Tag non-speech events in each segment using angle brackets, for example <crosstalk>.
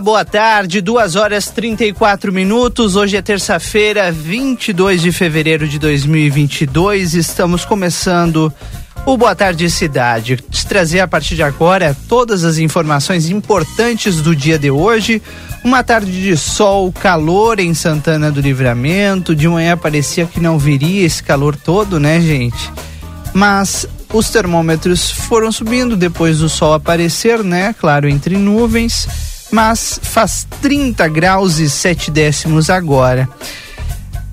Boa tarde, 2 horas 34 minutos. Hoje é terça-feira, 22 de fevereiro de 2022. Estamos começando o Boa Tarde Cidade. Te trazer a partir de agora todas as informações importantes do dia de hoje. Uma tarde de sol, calor em Santana do Livramento. De manhã parecia que não viria esse calor todo, né, gente? Mas os termômetros foram subindo depois do sol aparecer, né? Claro, entre nuvens mas faz 30 graus e 7 décimos agora.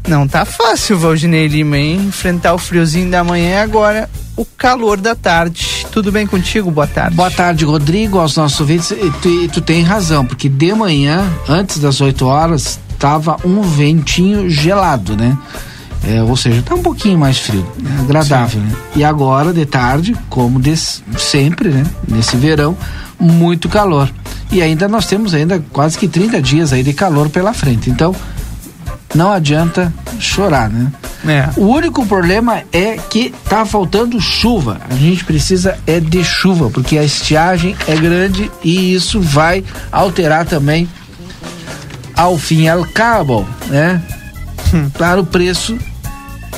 Não tá fácil, Valdinei Lima, hein? Enfrentar o friozinho da manhã agora o calor da tarde. Tudo bem contigo? Boa tarde. Boa tarde, Rodrigo, aos nossos ouvintes. E tu, e tu tem razão, porque de manhã, antes das 8 horas, tava um ventinho gelado, né? É, ou seja, tá um pouquinho mais frio, né? agradável, né? E agora, de tarde, como de sempre, né? Nesse verão, muito calor. E ainda nós temos ainda quase que 30 dias aí de calor pela frente. Então, não adianta chorar, né? É. O único problema é que tá faltando chuva. A gente precisa é de chuva, porque a estiagem é grande e isso vai alterar também ao fim e ao cabo, né? Hum. Para o preço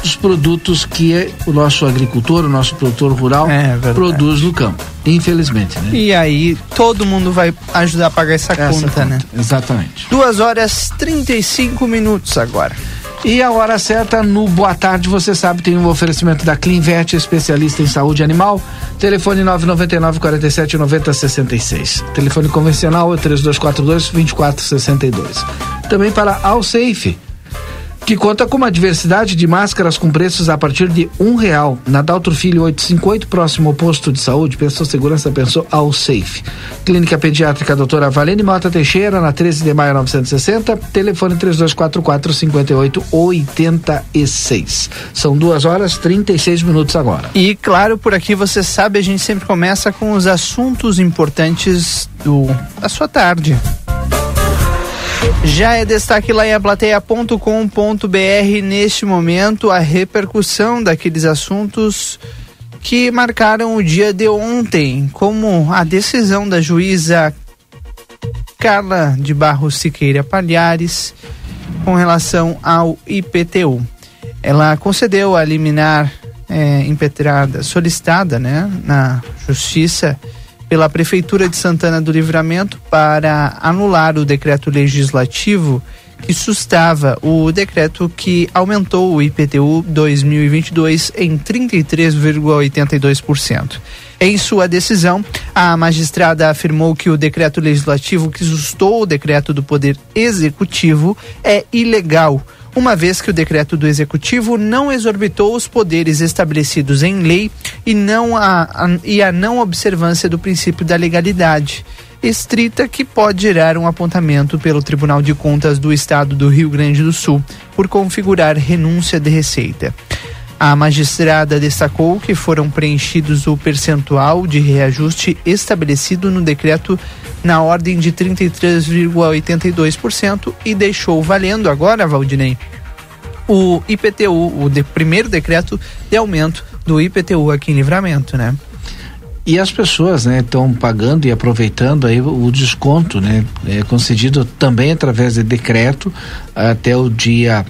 dos produtos que o nosso agricultor, o nosso produtor rural é, produz no campo. Infelizmente, né? E aí todo mundo vai ajudar a pagar essa, essa conta, conta, né? Exatamente. Duas horas 35 minutos agora. E a hora certa no Boa Tarde, você sabe, tem um oferecimento da Clinvet, especialista em saúde animal. Telefone 999 47 90 66. Telefone convencional é 3242 2462. Também para Alsafe que conta com uma diversidade de máscaras com preços a partir de um real. Na Daltro Filho 858, próximo ao posto de saúde, pensou segurança, pensou ao Safe. Clínica Pediátrica Doutora Valene Mota Teixeira, na 13 de maio 960, telefone 3244 5886. São duas horas 36 minutos agora. E claro, por aqui você sabe, a gente sempre começa com os assuntos importantes do, da sua tarde. Já é destaque lá em aplateia.com.br neste momento a repercussão daqueles assuntos que marcaram o dia de ontem, como a decisão da juíza Carla de Barros Siqueira Palhares com relação ao IPTU. Ela concedeu a liminar é, impetrada, solicitada né, na Justiça pela Prefeitura de Santana do Livramento para anular o decreto legislativo que sustava o decreto que aumentou o IPTU 2022 em 33,82%. Em sua decisão, a magistrada afirmou que o decreto legislativo que sustou o decreto do Poder Executivo é ilegal uma vez que o decreto do executivo não exorbitou os poderes estabelecidos em lei e, não a, a, e a não observância do princípio da legalidade estrita que pode gerar um apontamento pelo Tribunal de Contas do Estado do Rio Grande do Sul por configurar renúncia de receita. A magistrada destacou que foram preenchidos o percentual de reajuste estabelecido no decreto na ordem de 33,82% e deixou valendo agora, Valdinei, o IPTU, o de, primeiro decreto de aumento do IPTU aqui em Livramento, né? E as pessoas, né, estão pagando e aproveitando aí o desconto, né, é concedido também através de decreto até o dia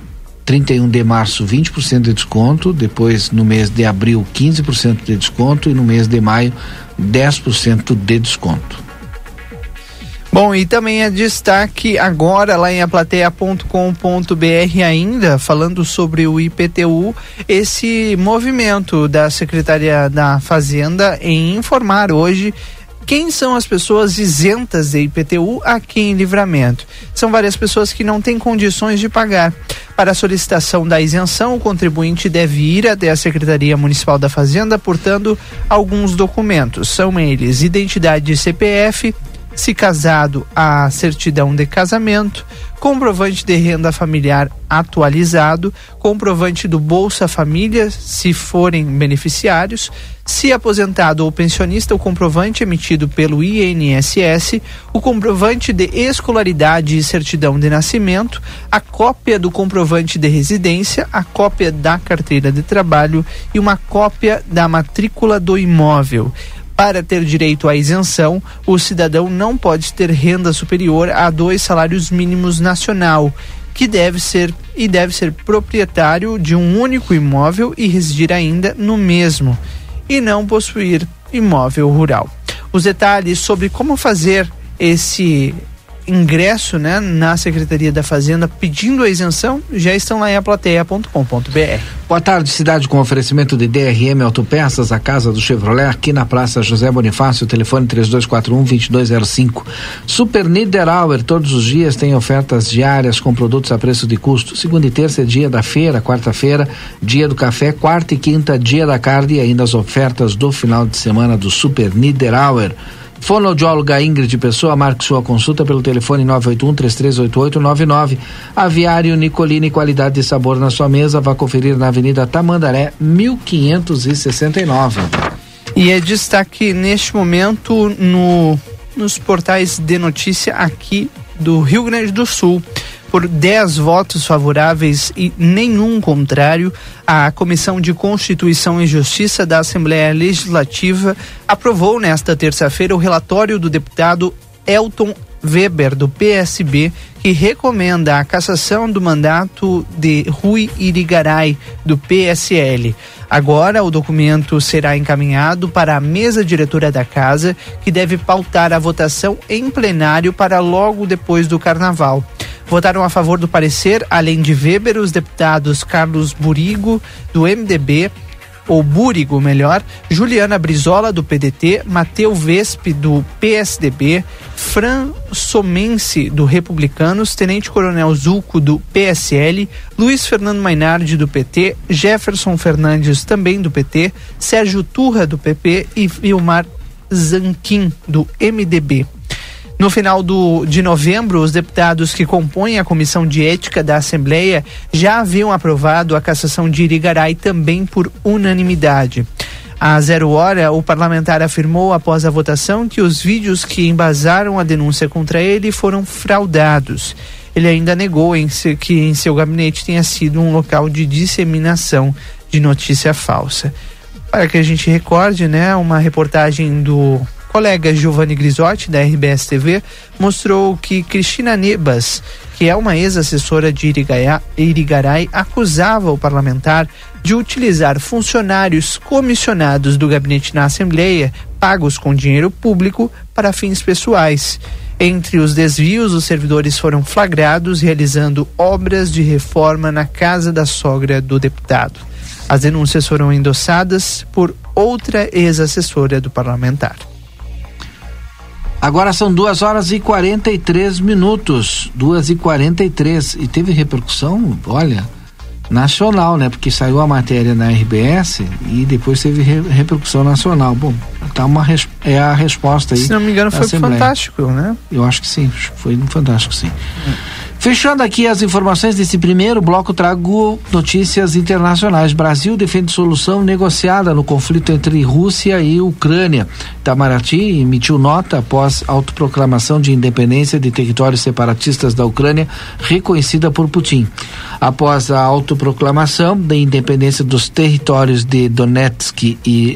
31 de março 20% de desconto, depois no mês de abril 15% de desconto e no mês de maio 10% de desconto. Bom, e também é destaque agora lá em aplateia.com.br ainda, falando sobre o IPTU, esse movimento da Secretaria da Fazenda em informar hoje quem são as pessoas isentas de IPTU aqui em Livramento? São várias pessoas que não têm condições de pagar. Para a solicitação da isenção, o contribuinte deve ir até a Secretaria Municipal da Fazenda portando alguns documentos. São eles: identidade de CPF, se casado, a certidão de casamento, comprovante de renda familiar atualizado, comprovante do Bolsa Família, se forem beneficiários, se aposentado ou pensionista, o comprovante emitido pelo INSS, o comprovante de escolaridade e certidão de nascimento, a cópia do comprovante de residência, a cópia da carteira de trabalho e uma cópia da matrícula do imóvel Para ter direito à isenção, o cidadão não pode ter renda superior a dois salários mínimos nacional, que deve ser e deve ser proprietário de um único imóvel e residir ainda no mesmo, e não possuir imóvel rural. Os detalhes sobre como fazer esse ingresso né, na Secretaria da Fazenda pedindo a isenção já estão lá em aplateia.com.br. Boa tarde, cidade com oferecimento de DRM Autopeças, a casa do Chevrolet, aqui na Praça José Bonifácio, telefone 3241-2205. Super Niederauer, todos os dias tem ofertas diárias com produtos a preço de custo. Segunda e terça é dia da feira, quarta-feira, dia do café, quarta e quinta, dia da carne e ainda as ofertas do final de semana do Super Niederauer. Fonoaudióloga Ingrid Pessoa, marque sua consulta pelo telefone 981-338899. Aviário Nicolini, qualidade e sabor na sua mesa. Vá conferir na Avenida Tamandaré, 1569. E é destaque neste momento no, nos portais de notícia aqui do Rio Grande do Sul por 10 votos favoráveis e nenhum contrário, a Comissão de Constituição e Justiça da Assembleia Legislativa aprovou nesta terça-feira o relatório do deputado Elton Weber, do PSB, que recomenda a cassação do mandato de Rui Irigaray, do PSL. Agora, o documento será encaminhado para a mesa diretora da casa, que deve pautar a votação em plenário para logo depois do carnaval. Votaram a favor do parecer, além de Weber, os deputados Carlos Burigo, do MDB, ou Búrigo, melhor, Juliana Brizola, do PDT, Mateu Vespe, do PSDB, Fran Somense, do Republicanos, Tenente Coronel Zulco, do PSL, Luiz Fernando Mainardi, do PT, Jefferson Fernandes, também do PT, Sérgio Turra, do PP e Vilmar Zanquim, do MDB. No final do, de novembro, os deputados que compõem a Comissão de Ética da Assembleia já haviam aprovado a cassação de Irigaray também por unanimidade. À zero hora, o parlamentar afirmou após a votação que os vídeos que embasaram a denúncia contra ele foram fraudados. Ele ainda negou em se, que em seu gabinete tenha sido um local de disseminação de notícia falsa. Para que a gente recorde, né, uma reportagem do colega Giovanni Grisotti, da RBS TV, mostrou que Cristina Nebas, que é uma ex-assessora de Irigaray, acusava o parlamentar de utilizar funcionários comissionados do gabinete na Assembleia, pagos com dinheiro público, para fins pessoais. Entre os desvios, os servidores foram flagrados realizando obras de reforma na casa da sogra do deputado. As denúncias foram endossadas por outra ex-assessora do parlamentar. Agora são duas horas e 43 minutos. Duas e 43 e teve repercussão, olha, nacional, né? Porque saiu a matéria na RBS e depois teve re repercussão nacional. Bom, tá uma é a resposta aí. Se não me engano, foi Assembleia. fantástico, né? Eu acho que sim, foi fantástico, sim. É. Fechando aqui as informações desse primeiro bloco, trago notícias internacionais. Brasil defende solução negociada no conflito entre Rússia e Ucrânia. Itamaraty emitiu nota após autoproclamação de independência de territórios separatistas da Ucrânia, reconhecida por Putin. Após a autoproclamação da independência dos territórios de Donetsk e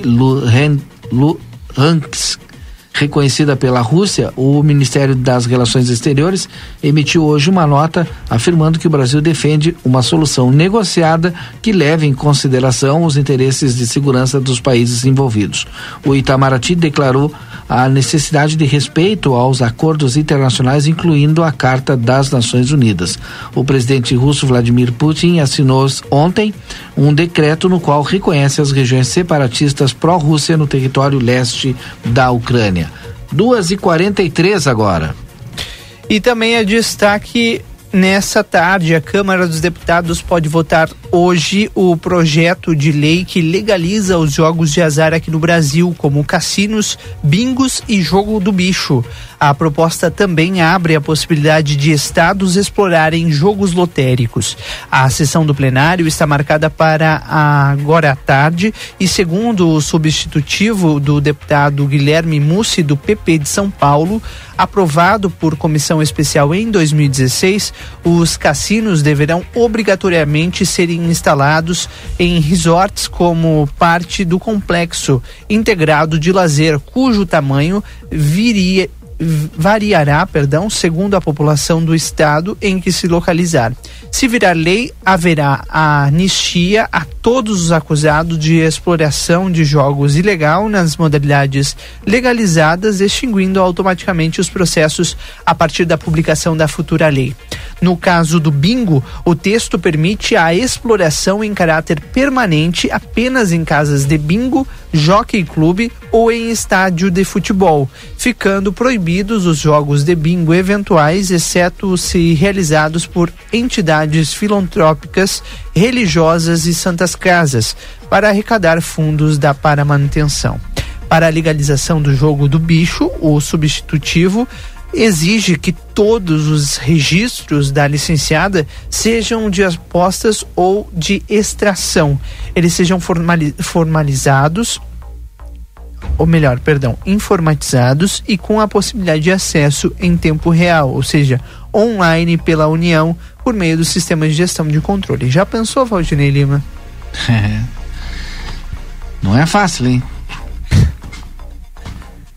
Luhansk, reconhecida pela Rússia, o Ministério das Relações Exteriores emitiu hoje uma nota afirmando que o Brasil defende uma solução negociada que leve em consideração os interesses de segurança dos países envolvidos. O Itamaraty declarou a necessidade de respeito aos acordos internacionais, incluindo a Carta das Nações Unidas. O presidente russo Vladimir Putin assinou ontem um decreto no qual reconhece as regiões separatistas pró-Rússia no território leste da Ucrânia. Duas e quarenta e três agora. E também é destaque Nessa tarde, a Câmara dos Deputados pode votar hoje o projeto de lei que legaliza os jogos de azar aqui no Brasil, como cassinos, bingos e jogo do bicho. A proposta também abre a possibilidade de estados explorarem jogos lotéricos. A sessão do plenário está marcada para agora à tarde e, segundo o substitutivo do deputado Guilherme Mussi, do PP de São Paulo, aprovado por comissão especial em 2016, os cassinos deverão obrigatoriamente serem instalados em resorts como parte do complexo integrado de lazer, cujo tamanho viria variará, perdão, segundo a população do estado em que se localizar. Se virar lei, haverá a anistia a todos os acusados de exploração de jogos ilegal nas modalidades legalizadas, extinguindo automaticamente os processos a partir da publicação da futura lei. No caso do bingo, o texto permite a exploração em caráter permanente apenas em casas de bingo, jockey clube ou em estádio de futebol, ficando proibidos os jogos de bingo eventuais, exceto se realizados por entidades filantrópicas, religiosas e santas casas, para arrecadar fundos da para manutenção. Para a legalização do jogo do bicho, o substitutivo exige que todos os registros da licenciada sejam de apostas ou de extração. Eles sejam formalizados ou melhor, perdão, informatizados e com a possibilidade de acesso em tempo real, ou seja, online pela União por meio do sistema de gestão de controle. Já pensou, Valdinei Lima? <laughs> Não é fácil, hein?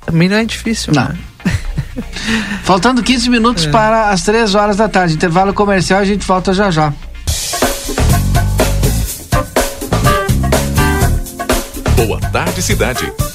Também não é difícil, não. Né? <laughs> Faltando 15 minutos é. para as 3 horas da tarde. Intervalo comercial, a gente volta já já. Boa tarde, cidade.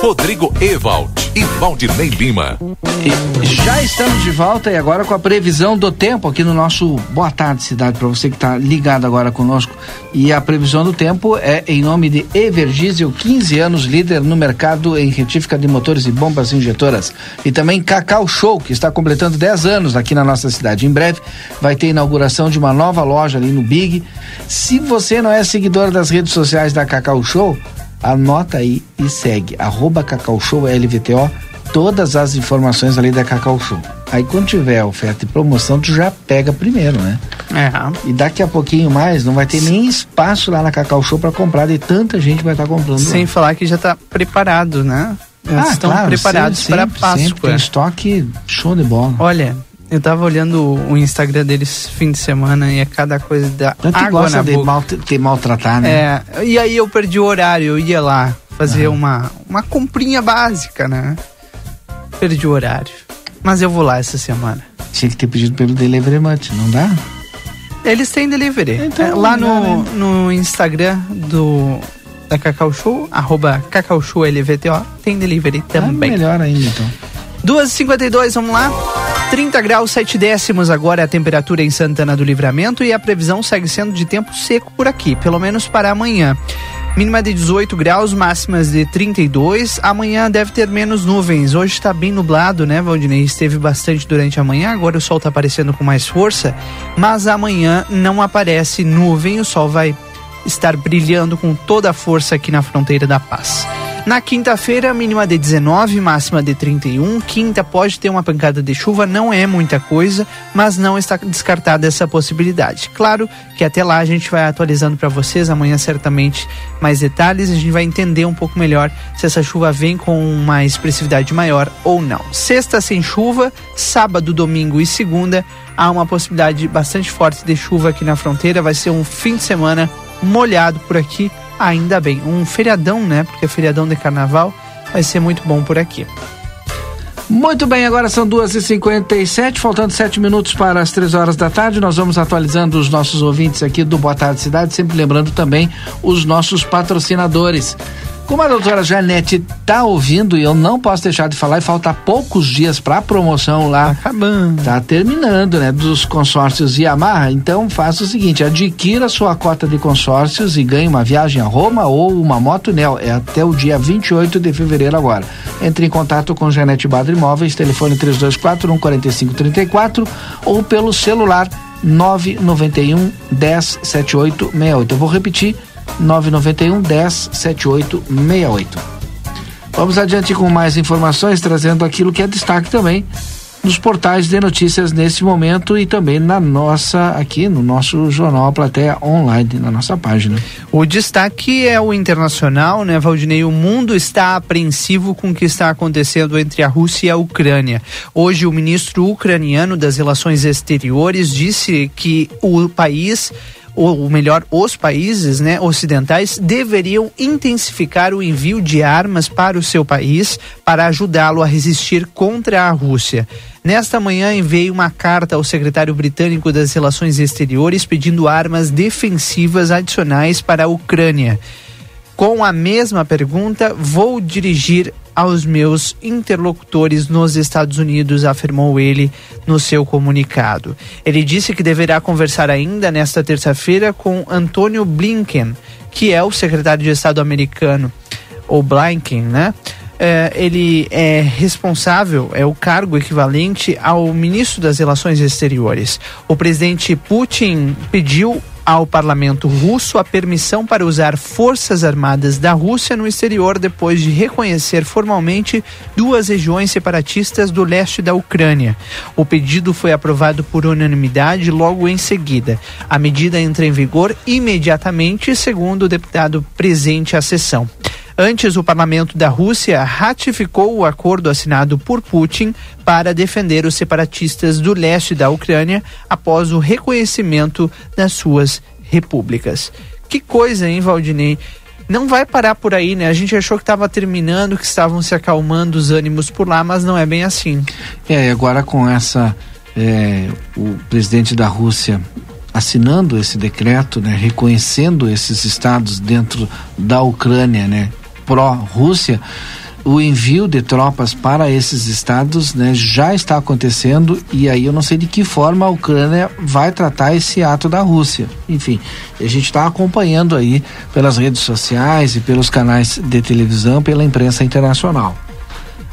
Rodrigo Ewald e Valdinei Lima. E já estamos de volta e agora com a previsão do tempo aqui no nosso Boa Tarde Cidade, para você que está ligado agora conosco. E a previsão do tempo é em nome de Evergiesel, 15 anos, líder no mercado em retífica de motores e bombas injetoras. E também Cacau Show, que está completando 10 anos aqui na nossa cidade. Em breve vai ter inauguração de uma nova loja ali no Big. Se você não é seguidor das redes sociais da Cacau Show, anota aí e segue. Arroba Cacau Show LVTO, todas as informações ali da Cacau Show. Aí quando tiver oferta e promoção, tu já pega primeiro, né? É. E daqui a pouquinho mais, não vai ter nem espaço lá na Cacau Show para comprar, de tanta gente vai estar tá comprando. Sem lá. falar que já está preparado, né? Eles ah, estão claro, preparados para Páscoa. Sempre tem estoque show de bola. Olha, eu tava olhando o Instagram deles fim de semana e é cada coisa da Tanto água gosta na de boca. Mal, te maltratar, né? É, e aí eu perdi o horário, eu ia lá fazer uma, uma comprinha básica, né? Perdi o horário. Mas eu vou lá essa semana. Tinha que ter pedido pelo Delivery Much, não dá? Eles têm delivery. Então, é, lá no, né? no Instagram do da Cacau Show, arroba Cacau Show LVTO, tem delivery ah, também. Ah, melhor ainda, então. 2h52, vamos lá? 30 graus 7 décimos agora é a temperatura em Santana do Livramento e a previsão segue sendo de tempo seco por aqui, pelo menos para amanhã. Mínima de 18 graus, máximas de 32. Amanhã deve ter menos nuvens. Hoje está bem nublado, né, Valdinei? Esteve bastante durante a manhã, agora o sol está aparecendo com mais força, mas amanhã não aparece nuvem, o sol vai estar brilhando com toda a força aqui na fronteira da paz. Na quinta-feira, mínima de 19, máxima de 31. Quinta pode ter uma pancada de chuva, não é muita coisa, mas não está descartada essa possibilidade. Claro que até lá a gente vai atualizando para vocês, amanhã certamente mais detalhes, a gente vai entender um pouco melhor se essa chuva vem com uma expressividade maior ou não. Sexta sem chuva, sábado, domingo e segunda há uma possibilidade bastante forte de chuva aqui na fronteira, vai ser um fim de semana molhado por aqui ainda bem. Um feriadão, né? Porque é feriadão de carnaval vai ser muito bom por aqui. Muito bem, agora são 2h57, faltando 7 minutos para as 3 horas da tarde. Nós vamos atualizando os nossos ouvintes aqui do Boa Tarde Cidade, sempre lembrando também os nossos patrocinadores. Como a doutora Janete tá ouvindo e eu não posso deixar de falar, e falta poucos dias para a promoção lá. Tá acabando. Tá terminando, né? Dos consórcios Yamaha. Então faça o seguinte: adquira sua cota de consórcios e ganhe uma viagem a Roma ou uma moto Nel. É até o dia 28 de fevereiro agora. Entre em contato com Janete Badre Imóveis, telefone 3241 4534 ou pelo celular 991 10 7868. Eu vou repetir 991 10 7868. Vamos adiante com mais informações, trazendo aquilo que é destaque também nos portais de notícias nesse momento e também na nossa, aqui no nosso jornal A Plateia Online, na nossa página. O destaque é o internacional, né, Valdinei? O mundo está apreensivo com o que está acontecendo entre a Rússia e a Ucrânia. Hoje, o ministro ucraniano das Relações Exteriores disse que o país ou melhor, os países né, ocidentais deveriam intensificar o envio de armas para o seu país para ajudá-lo a resistir contra a Rússia. Nesta manhã enviei uma carta ao secretário britânico das Relações Exteriores pedindo armas defensivas adicionais para a Ucrânia. Com a mesma pergunta, vou dirigir aos meus interlocutores nos Estados Unidos, afirmou ele no seu comunicado. Ele disse que deverá conversar ainda nesta terça-feira com Antônio Blinken, que é o secretário de Estado americano, ou Blinken, né? É, ele é responsável, é o cargo equivalente ao ministro das Relações Exteriores. O presidente Putin pediu ao parlamento russo a permissão para usar forças armadas da Rússia no exterior depois de reconhecer formalmente duas regiões separatistas do leste da Ucrânia. O pedido foi aprovado por unanimidade logo em seguida. A medida entra em vigor imediatamente, segundo o deputado presente à sessão. Antes, o parlamento da Rússia ratificou o acordo assinado por Putin para defender os separatistas do leste da Ucrânia após o reconhecimento das suas repúblicas. Que coisa, hein, Valdinei? Não vai parar por aí, né? A gente achou que estava terminando, que estavam se acalmando os ânimos por lá, mas não é bem assim. É, agora com essa. É, o presidente da Rússia assinando esse decreto, né, reconhecendo esses estados dentro da Ucrânia, né, pró-Rússia, o envio de tropas para esses estados né, já está acontecendo e aí eu não sei de que forma a Ucrânia vai tratar esse ato da Rússia. Enfim, a gente está acompanhando aí pelas redes sociais e pelos canais de televisão, pela imprensa internacional.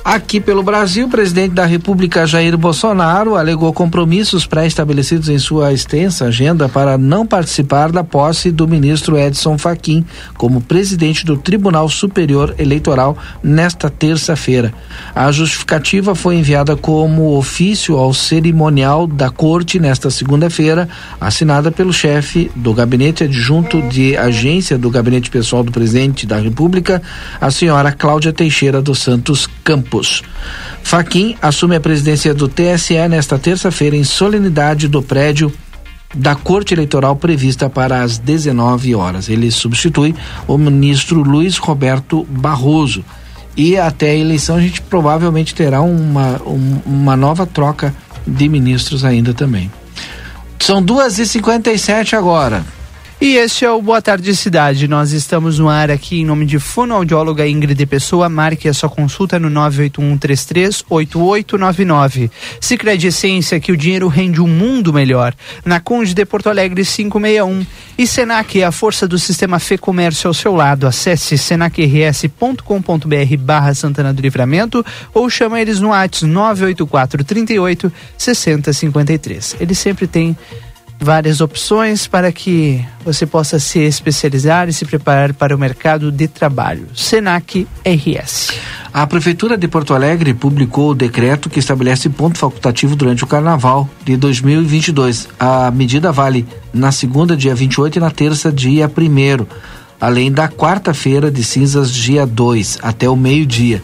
Aqui pelo Brasil, o presidente da República Jair Bolsonaro alegou compromissos pré-estabelecidos em sua extensa agenda para não participar da posse do ministro Edson Fachin como presidente do Tribunal Superior Eleitoral nesta terça-feira. A justificativa foi enviada como ofício ao cerimonial da corte nesta segunda-feira, assinada pelo chefe do gabinete adjunto de agência do gabinete pessoal do presidente da República, a senhora Cláudia Teixeira dos Santos Campos. Campos. Faquim assume a presidência do TSE nesta terça-feira em solenidade do prédio da Corte Eleitoral prevista para as 19 horas. Ele substitui o ministro Luiz Roberto Barroso. E até a eleição a gente provavelmente terá uma, um, uma nova troca de ministros ainda também. São duas e cinquenta e sete agora. E este é o Boa Tarde Cidade. Nós estamos no ar aqui em nome de fonoaudióloga Ingrid Pessoa. Marque a sua consulta no 981338899. Sicredi Essência, que o dinheiro rende um mundo melhor. Na Conde de Porto Alegre 561. E Senac, a força do sistema Fê Comércio ao seu lado. Acesse senacrs.com.br barra Santana do Livramento ou chama eles no WhatsApp 984 38 6053. Eles sempre têm várias opções para que você possa se especializar e se preparar para o mercado de trabalho. Senac RS. A Prefeitura de Porto Alegre publicou o decreto que estabelece ponto facultativo durante o Carnaval de 2022. A medida vale na segunda, dia 28 e na terça, dia 1 além da quarta-feira de cinzas, dia 2, até o meio-dia.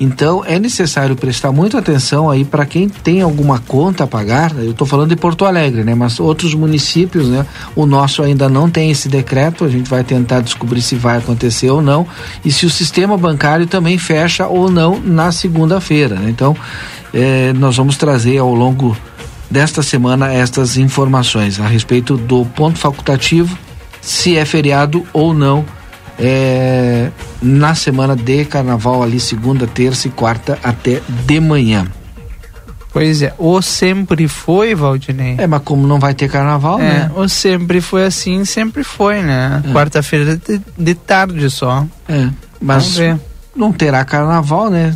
Então é necessário prestar muita atenção aí para quem tem alguma conta a pagar. Eu estou falando de Porto Alegre, né? Mas outros municípios, né? O nosso ainda não tem esse decreto. A gente vai tentar descobrir se vai acontecer ou não e se o sistema bancário também fecha ou não na segunda-feira. Né? Então é, nós vamos trazer ao longo desta semana estas informações a respeito do ponto facultativo se é feriado ou não é, na semana de carnaval, ali segunda, terça e quarta até de manhã. Pois é, ou sempre foi, Valdinei. É, mas como não vai ter carnaval, é, né? Ou sempre foi assim, sempre foi, né? É. Quarta-feira de, de, tarde só. É, mas não terá carnaval, né?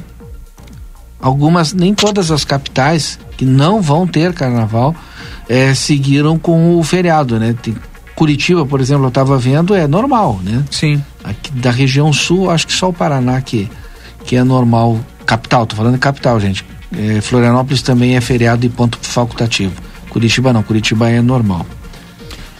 Algumas, nem todas as capitais que não vão ter carnaval é, seguiram com o feriado, né? Tem Curitiba, por exemplo, eu estava vendo, é normal, né? Sim. Aqui da região sul, acho que só o Paraná que, que é normal. Capital, tô falando capital, gente. É, Florianópolis também é feriado e ponto facultativo. Curitiba não, Curitiba é normal.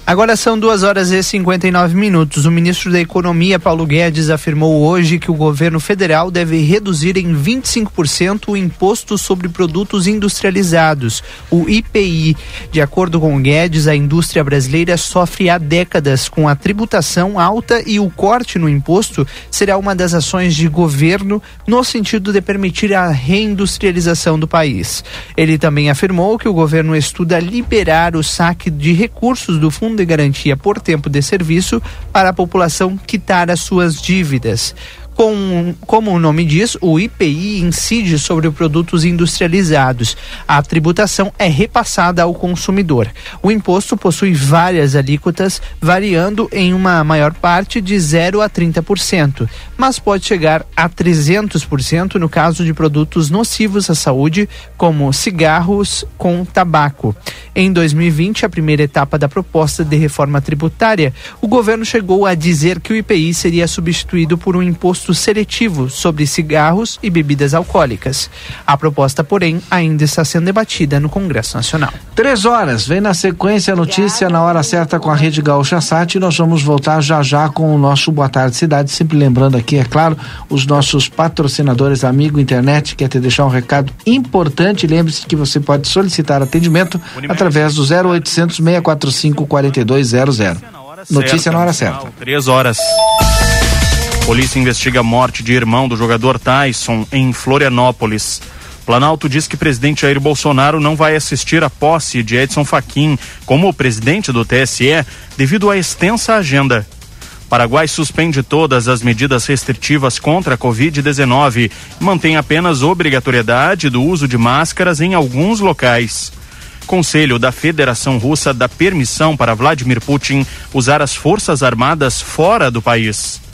Agora são duas horas e 59 minutos. O ministro da Economia, Paulo Guedes, afirmou hoje que o governo federal deve reduzir em 25% o imposto sobre produtos industrializados, o IPI. De acordo com Guedes, a indústria brasileira sofre há décadas com a tributação alta e o corte no imposto será uma das ações de governo no sentido de permitir a reindustrialização do país. Ele também afirmou que o governo estuda liberar o saque de recursos do Fundo de Garantia por Tempo de Serviço para a população quitar as suas dívidas. Com, como o nome diz, o IPI incide sobre produtos industrializados. A tributação é repassada ao consumidor. O imposto possui várias alíquotas, variando em uma maior parte de 0 a 30%, mas pode chegar a 300% no caso de produtos nocivos à saúde, como cigarros com tabaco. Em 2020, a primeira etapa da proposta de reforma tributária, o governo chegou a dizer que o IPI seria substituído por um imposto seletivo sobre cigarros e bebidas alcoólicas. A proposta, porém, ainda está sendo debatida no Congresso Nacional. Três horas, vem na sequência a notícia na hora certa com a Rede Gaúcha Sat e nós vamos voltar já já com o nosso Boa Tarde Cidade, sempre lembrando aqui, é claro, os nossos patrocinadores, amigo internet, quer te deixar um recado importante, lembre-se que você pode solicitar atendimento através através do 0800 645 4200. Notícia na hora certa. Três horas. Polícia investiga a morte de irmão do jogador Tyson em Florianópolis. Planalto diz que presidente Jair Bolsonaro não vai assistir à posse de Edson Fachin como presidente do TSE devido à extensa agenda. Paraguai suspende todas as medidas restritivas contra a Covid-19 e mantém apenas obrigatoriedade do uso de máscaras em alguns locais. Conselho da Federação Russa dá permissão para Vladimir Putin usar as forças armadas fora do país.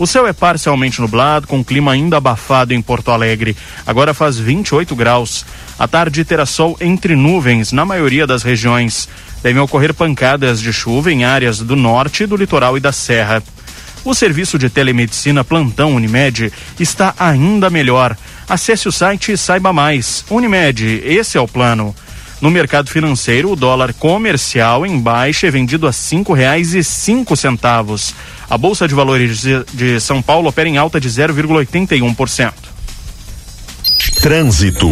O céu é parcialmente nublado, com clima ainda abafado em Porto Alegre. Agora faz 28 graus. A tarde terá sol entre nuvens na maioria das regiões. Devem ocorrer pancadas de chuva em áreas do norte, do litoral e da serra. O serviço de telemedicina Plantão Unimed está ainda melhor. Acesse o site e saiba mais. Unimed, esse é o plano. No mercado financeiro, o dólar comercial em baixa é vendido a cinco reais e cinco centavos. A Bolsa de Valores de São Paulo opera em alta de 0,81%. Trânsito.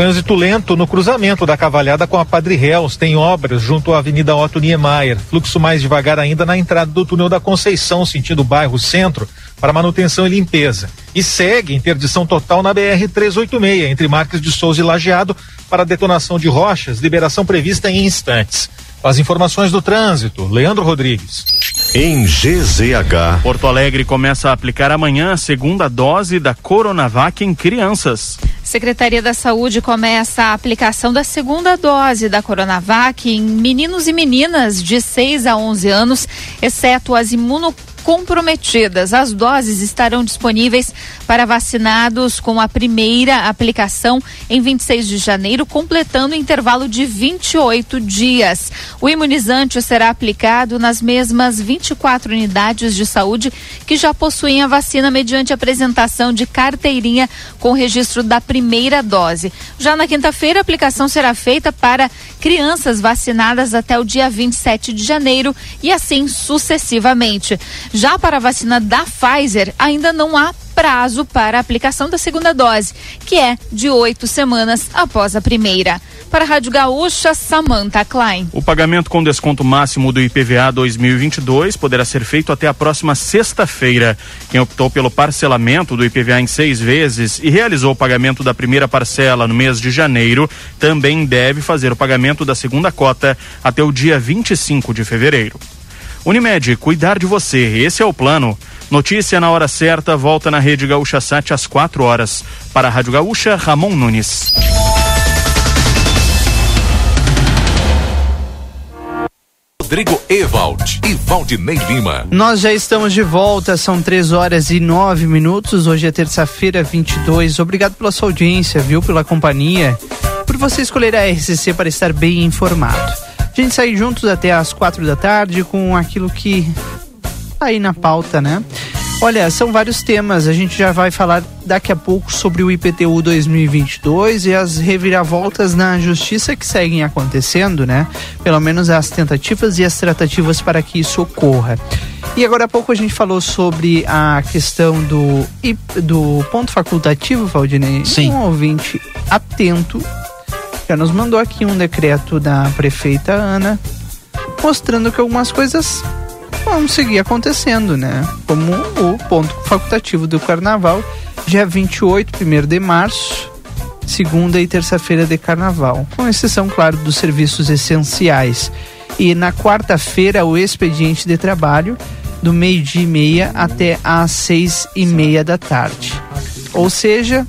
Trânsito lento no cruzamento da Cavalhada com a Padre Réus. Tem obras junto à Avenida Otto Niemeyer. Fluxo mais devagar ainda na entrada do túnel da Conceição, sentido bairro Centro, para manutenção e limpeza. E segue interdição total na BR 386, entre Marques de Souza e Lajeado, para detonação de rochas, liberação prevista em instantes. As informações do trânsito, Leandro Rodrigues. Em GZH. Porto Alegre começa a aplicar amanhã a segunda dose da Coronavac em crianças. Secretaria da Saúde começa a aplicação da segunda dose da Coronavac em meninos e meninas de 6 a 11 anos, exceto as imunocomprometidas comprometidas. As doses estarão disponíveis para vacinados com a primeira aplicação em 26 de janeiro, completando o intervalo de 28 dias. O imunizante será aplicado nas mesmas 24 unidades de saúde que já possuem a vacina mediante apresentação de carteirinha com registro da primeira dose. Já na quinta-feira, a aplicação será feita para crianças vacinadas até o dia 27 de janeiro e assim sucessivamente. Já para a vacina da Pfizer, ainda não há prazo para a aplicação da segunda dose, que é de oito semanas após a primeira. Para a Rádio Gaúcha, Samantha Klein. O pagamento com desconto máximo do IPVA 2022 poderá ser feito até a próxima sexta-feira. Quem optou pelo parcelamento do IPVA em seis vezes e realizou o pagamento da primeira parcela no mês de janeiro também deve fazer o pagamento da segunda cota até o dia 25 de fevereiro. Unimed, cuidar de você, esse é o plano. Notícia na hora certa, volta na Rede Gaúcha Sat às 4 horas. Para a Rádio Gaúcha, Ramon Nunes. Rodrigo Ewald e Valdinei Lima. Nós já estamos de volta, são 3 horas e 9 minutos. Hoje é terça-feira, 22. Obrigado pela sua audiência, viu? Pela companhia. Por você escolher a RCC para estar bem informado. A gente sai juntos até as quatro da tarde com aquilo que tá aí na pauta, né? Olha, são vários temas. A gente já vai falar daqui a pouco sobre o IPTU 2022 e as reviravoltas na justiça que seguem acontecendo, né? Pelo menos as tentativas e as tratativas para que isso ocorra. E agora há pouco a gente falou sobre a questão do, do ponto facultativo, Valdinei. Sim. Um ouvinte atento já nos mandou aqui um decreto da prefeita Ana mostrando que algumas coisas vão seguir acontecendo, né? Como o ponto facultativo do carnaval, dia 28, 1 de março, segunda e terça-feira de carnaval, com exceção, claro, dos serviços essenciais. E na quarta-feira, o expediente de trabalho, do meio-dia e meia até às seis e meia da tarde. Ou seja,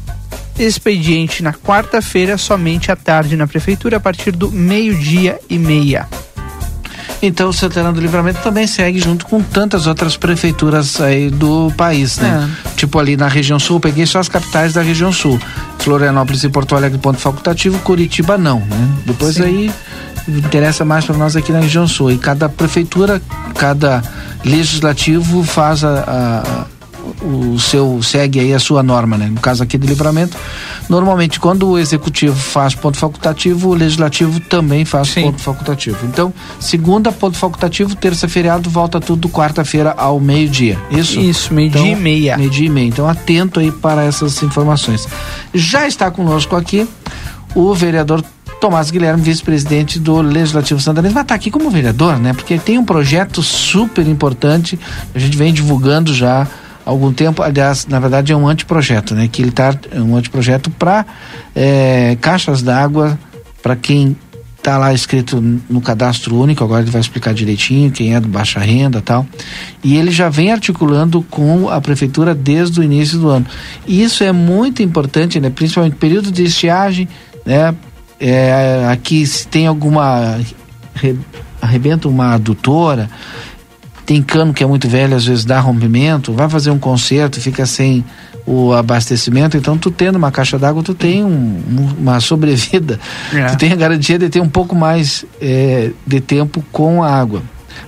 expediente na quarta-feira, somente à tarde na prefeitura, a partir do meio-dia e meia. Então o Santana do Livramento também segue junto com tantas outras prefeituras aí do país, né? É. Tipo ali na região sul, peguei só as capitais da região sul. Florianópolis e Porto Alegre ponto facultativo, Curitiba não, né? Depois Sim. aí interessa mais para nós aqui na região sul. E cada prefeitura, cada legislativo faz a, a o seu segue aí a sua norma, né? No caso aqui de livramento, normalmente quando o executivo faz ponto facultativo, o legislativo também faz Sim. ponto facultativo. Então, segunda ponto facultativo, terça feriado, volta tudo quarta-feira ao meio-dia. Isso? Isso, meio-dia então, e meia. Meio-dia e meia. Então, atento aí para essas informações. Já está conosco aqui o vereador Tomás Guilherme, vice-presidente do Legislativo Santanense, mas está aqui como vereador, né? Porque tem um projeto super importante, a gente vem divulgando já algum tempo, aliás, na verdade é um anteprojeto, né? Que ele está é um anteprojeto para é, caixas d'água para quem está lá escrito no cadastro único, agora ele vai explicar direitinho quem é do baixa renda tal. E ele já vem articulando com a prefeitura desde o início do ano. E isso é muito importante, né? Principalmente período de estiagem, né? É, aqui se tem alguma arrebenta uma adutora, tem cano que é muito velho, às vezes dá rompimento, vai fazer um conserto, fica sem o abastecimento, então tu tendo uma caixa d'água, tu tem um, uma sobrevida, é. tu tem a garantia de ter um pouco mais é, de tempo com a água.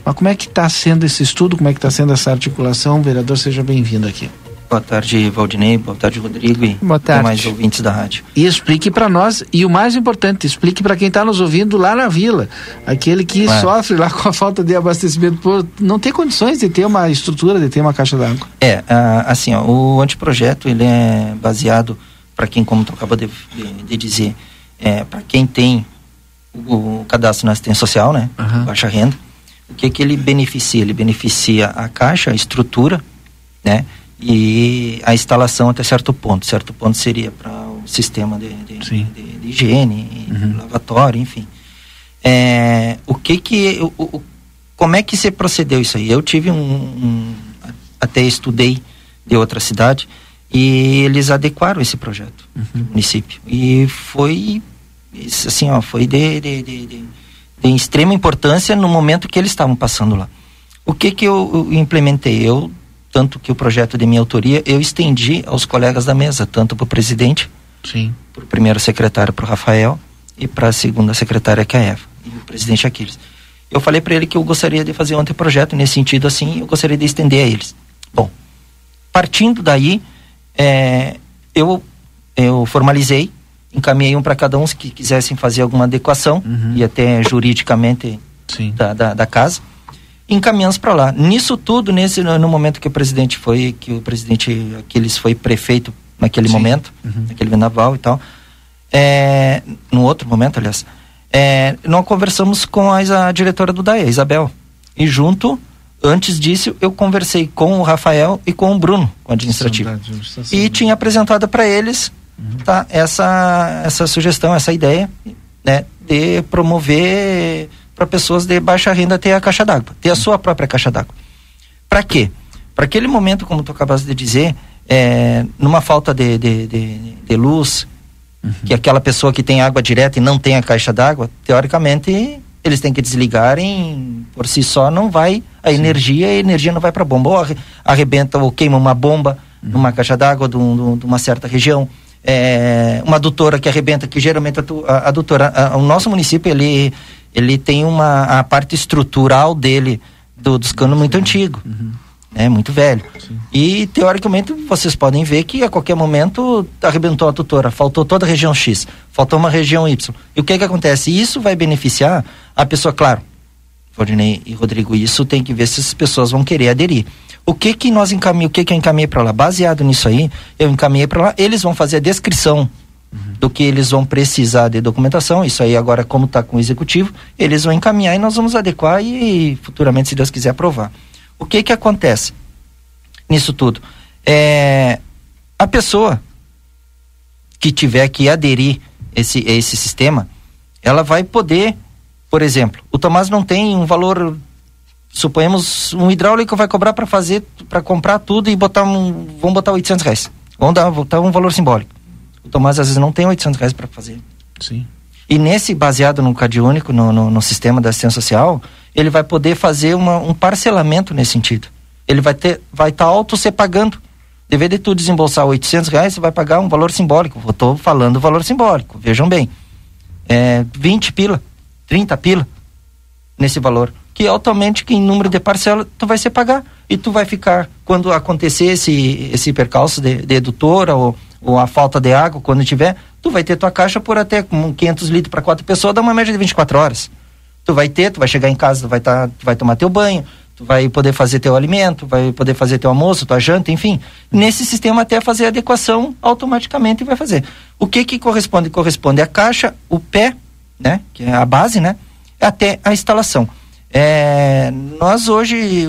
Mas como é que está sendo esse estudo, como é que está sendo essa articulação? Vereador, seja bem-vindo aqui. Boa tarde, Valdinei. Boa tarde, Rodrigo. E Boa tarde. mais ouvintes da rádio. E explique para nós, e o mais importante, explique para quem está nos ouvindo lá na vila, aquele que é. sofre lá <laughs> com a falta de abastecimento, por não ter condições de ter uma estrutura, de ter uma caixa d'água. É, assim, ó, o anteprojeto ele é baseado, para quem, como tu acabou de, de, de dizer, é, para quem tem o, o, cadastro na assistência social, né? Uhum. Baixa renda. O que que ele beneficia? Ele beneficia a caixa, a estrutura, né? E a instalação até certo ponto. Certo ponto seria para o sistema de, de, de, de higiene, uhum. lavatório, enfim. É, o que que, o, o, como é que se procedeu isso aí? Eu tive um, um, até estudei de outra cidade e eles adequaram esse projeto uhum. do município e foi assim ó foi de, de, de, de, extrema importância no momento que eles estavam passando lá o que que eu, eu implementei eu tanto que o projeto de minha autoria eu estendi aos colegas da mesa, tanto para o presidente, para o primeiro secretário, para o Rafael, e para a segunda secretária, que é a Eva, e o presidente Aquiles. Eu falei para ele que eu gostaria de fazer ontem projeto nesse sentido assim, eu gostaria de estender a eles. Bom, partindo daí, é, eu, eu formalizei, encaminhei um para cada um, que quisessem fazer alguma adequação, uhum. e até juridicamente da, da, da casa encaminhamos para lá. Nisso tudo, nesse no momento que o presidente foi, que o presidente Aquiles foi prefeito naquele Sim. momento, uhum. naquele vendaval e tal, é, no outro momento, aliás, é, nós conversamos com a, a diretora do DAE, Isabel, e junto antes disso eu conversei com o Rafael e com o Bruno, o administrativo, e tinha apresentado para eles uhum. tá, essa essa sugestão, essa ideia, né, de promover para pessoas de baixa renda ter a caixa d'água, ter a sua própria caixa d'água. Para quê? Para aquele momento, como tu acabaste de dizer, é, numa falta de, de, de, de luz, uhum. que aquela pessoa que tem água direta e não tem a caixa d'água, teoricamente eles têm que desligar em, por si só, não vai a Sim. energia, a energia não vai para a bomba. Ou arrebenta ou queima uma bomba uhum. numa caixa d'água de, um, de, uma certa região. É, uma adutora que arrebenta, que geralmente a, a adutora, a, o nosso município, ele ele tem uma a parte estrutural dele do, dos canos muito antigo. Uhum. né? Muito velho. Sim. E teoricamente vocês podem ver que a qualquer momento arrebentou a tutora, faltou toda a região X, faltou uma região Y. E o que que acontece? Isso vai beneficiar a pessoa, claro. Valdinei e Rodrigo, isso tem que ver se as pessoas vão querer aderir. O que que nós encaminhamos, o que que eu encaminhei para lá? Baseado nisso aí, eu encaminhei para lá, eles vão fazer a descrição. Do que eles vão precisar de documentação, isso aí agora como está com o executivo, eles vão encaminhar e nós vamos adequar e, futuramente, se Deus quiser, aprovar. O que que acontece nisso tudo? É, a pessoa que tiver que aderir esse esse sistema, ela vai poder, por exemplo, o Tomás não tem um valor suponhamos um hidráulico vai cobrar para fazer para comprar tudo e botar um vamos botar 800 reais vamos dar botar um valor simbólico o Tomás às vezes não tem 800 reais para fazer. Sim. E nesse baseado no CAD único no, no, no sistema da assistência social ele vai poder fazer uma, um parcelamento nesse sentido. Ele vai ter vai estar tá auto se pagando. Dever de tu desembolsar 800 reais você vai pagar um valor simbólico. Eu estou falando valor simbólico vejam bem. É 20 pila 30 pila nesse valor que automaticamente que em número de parcela tu vai se pagar. E tu vai ficar quando acontecer esse esse percalço de, de edutora ou, ou a falta de água quando tiver tu vai ter tua caixa por até com 500 litros para quatro pessoas dá uma média de 24 horas. Tu vai ter tu vai chegar em casa tu vai tá, tu vai tomar teu banho tu vai poder fazer teu alimento vai poder fazer teu almoço tua janta enfim. Nesse sistema até fazer adequação automaticamente vai fazer. O que que corresponde? Corresponde a caixa o pé né que é a base né até a instalação. É, nós hoje,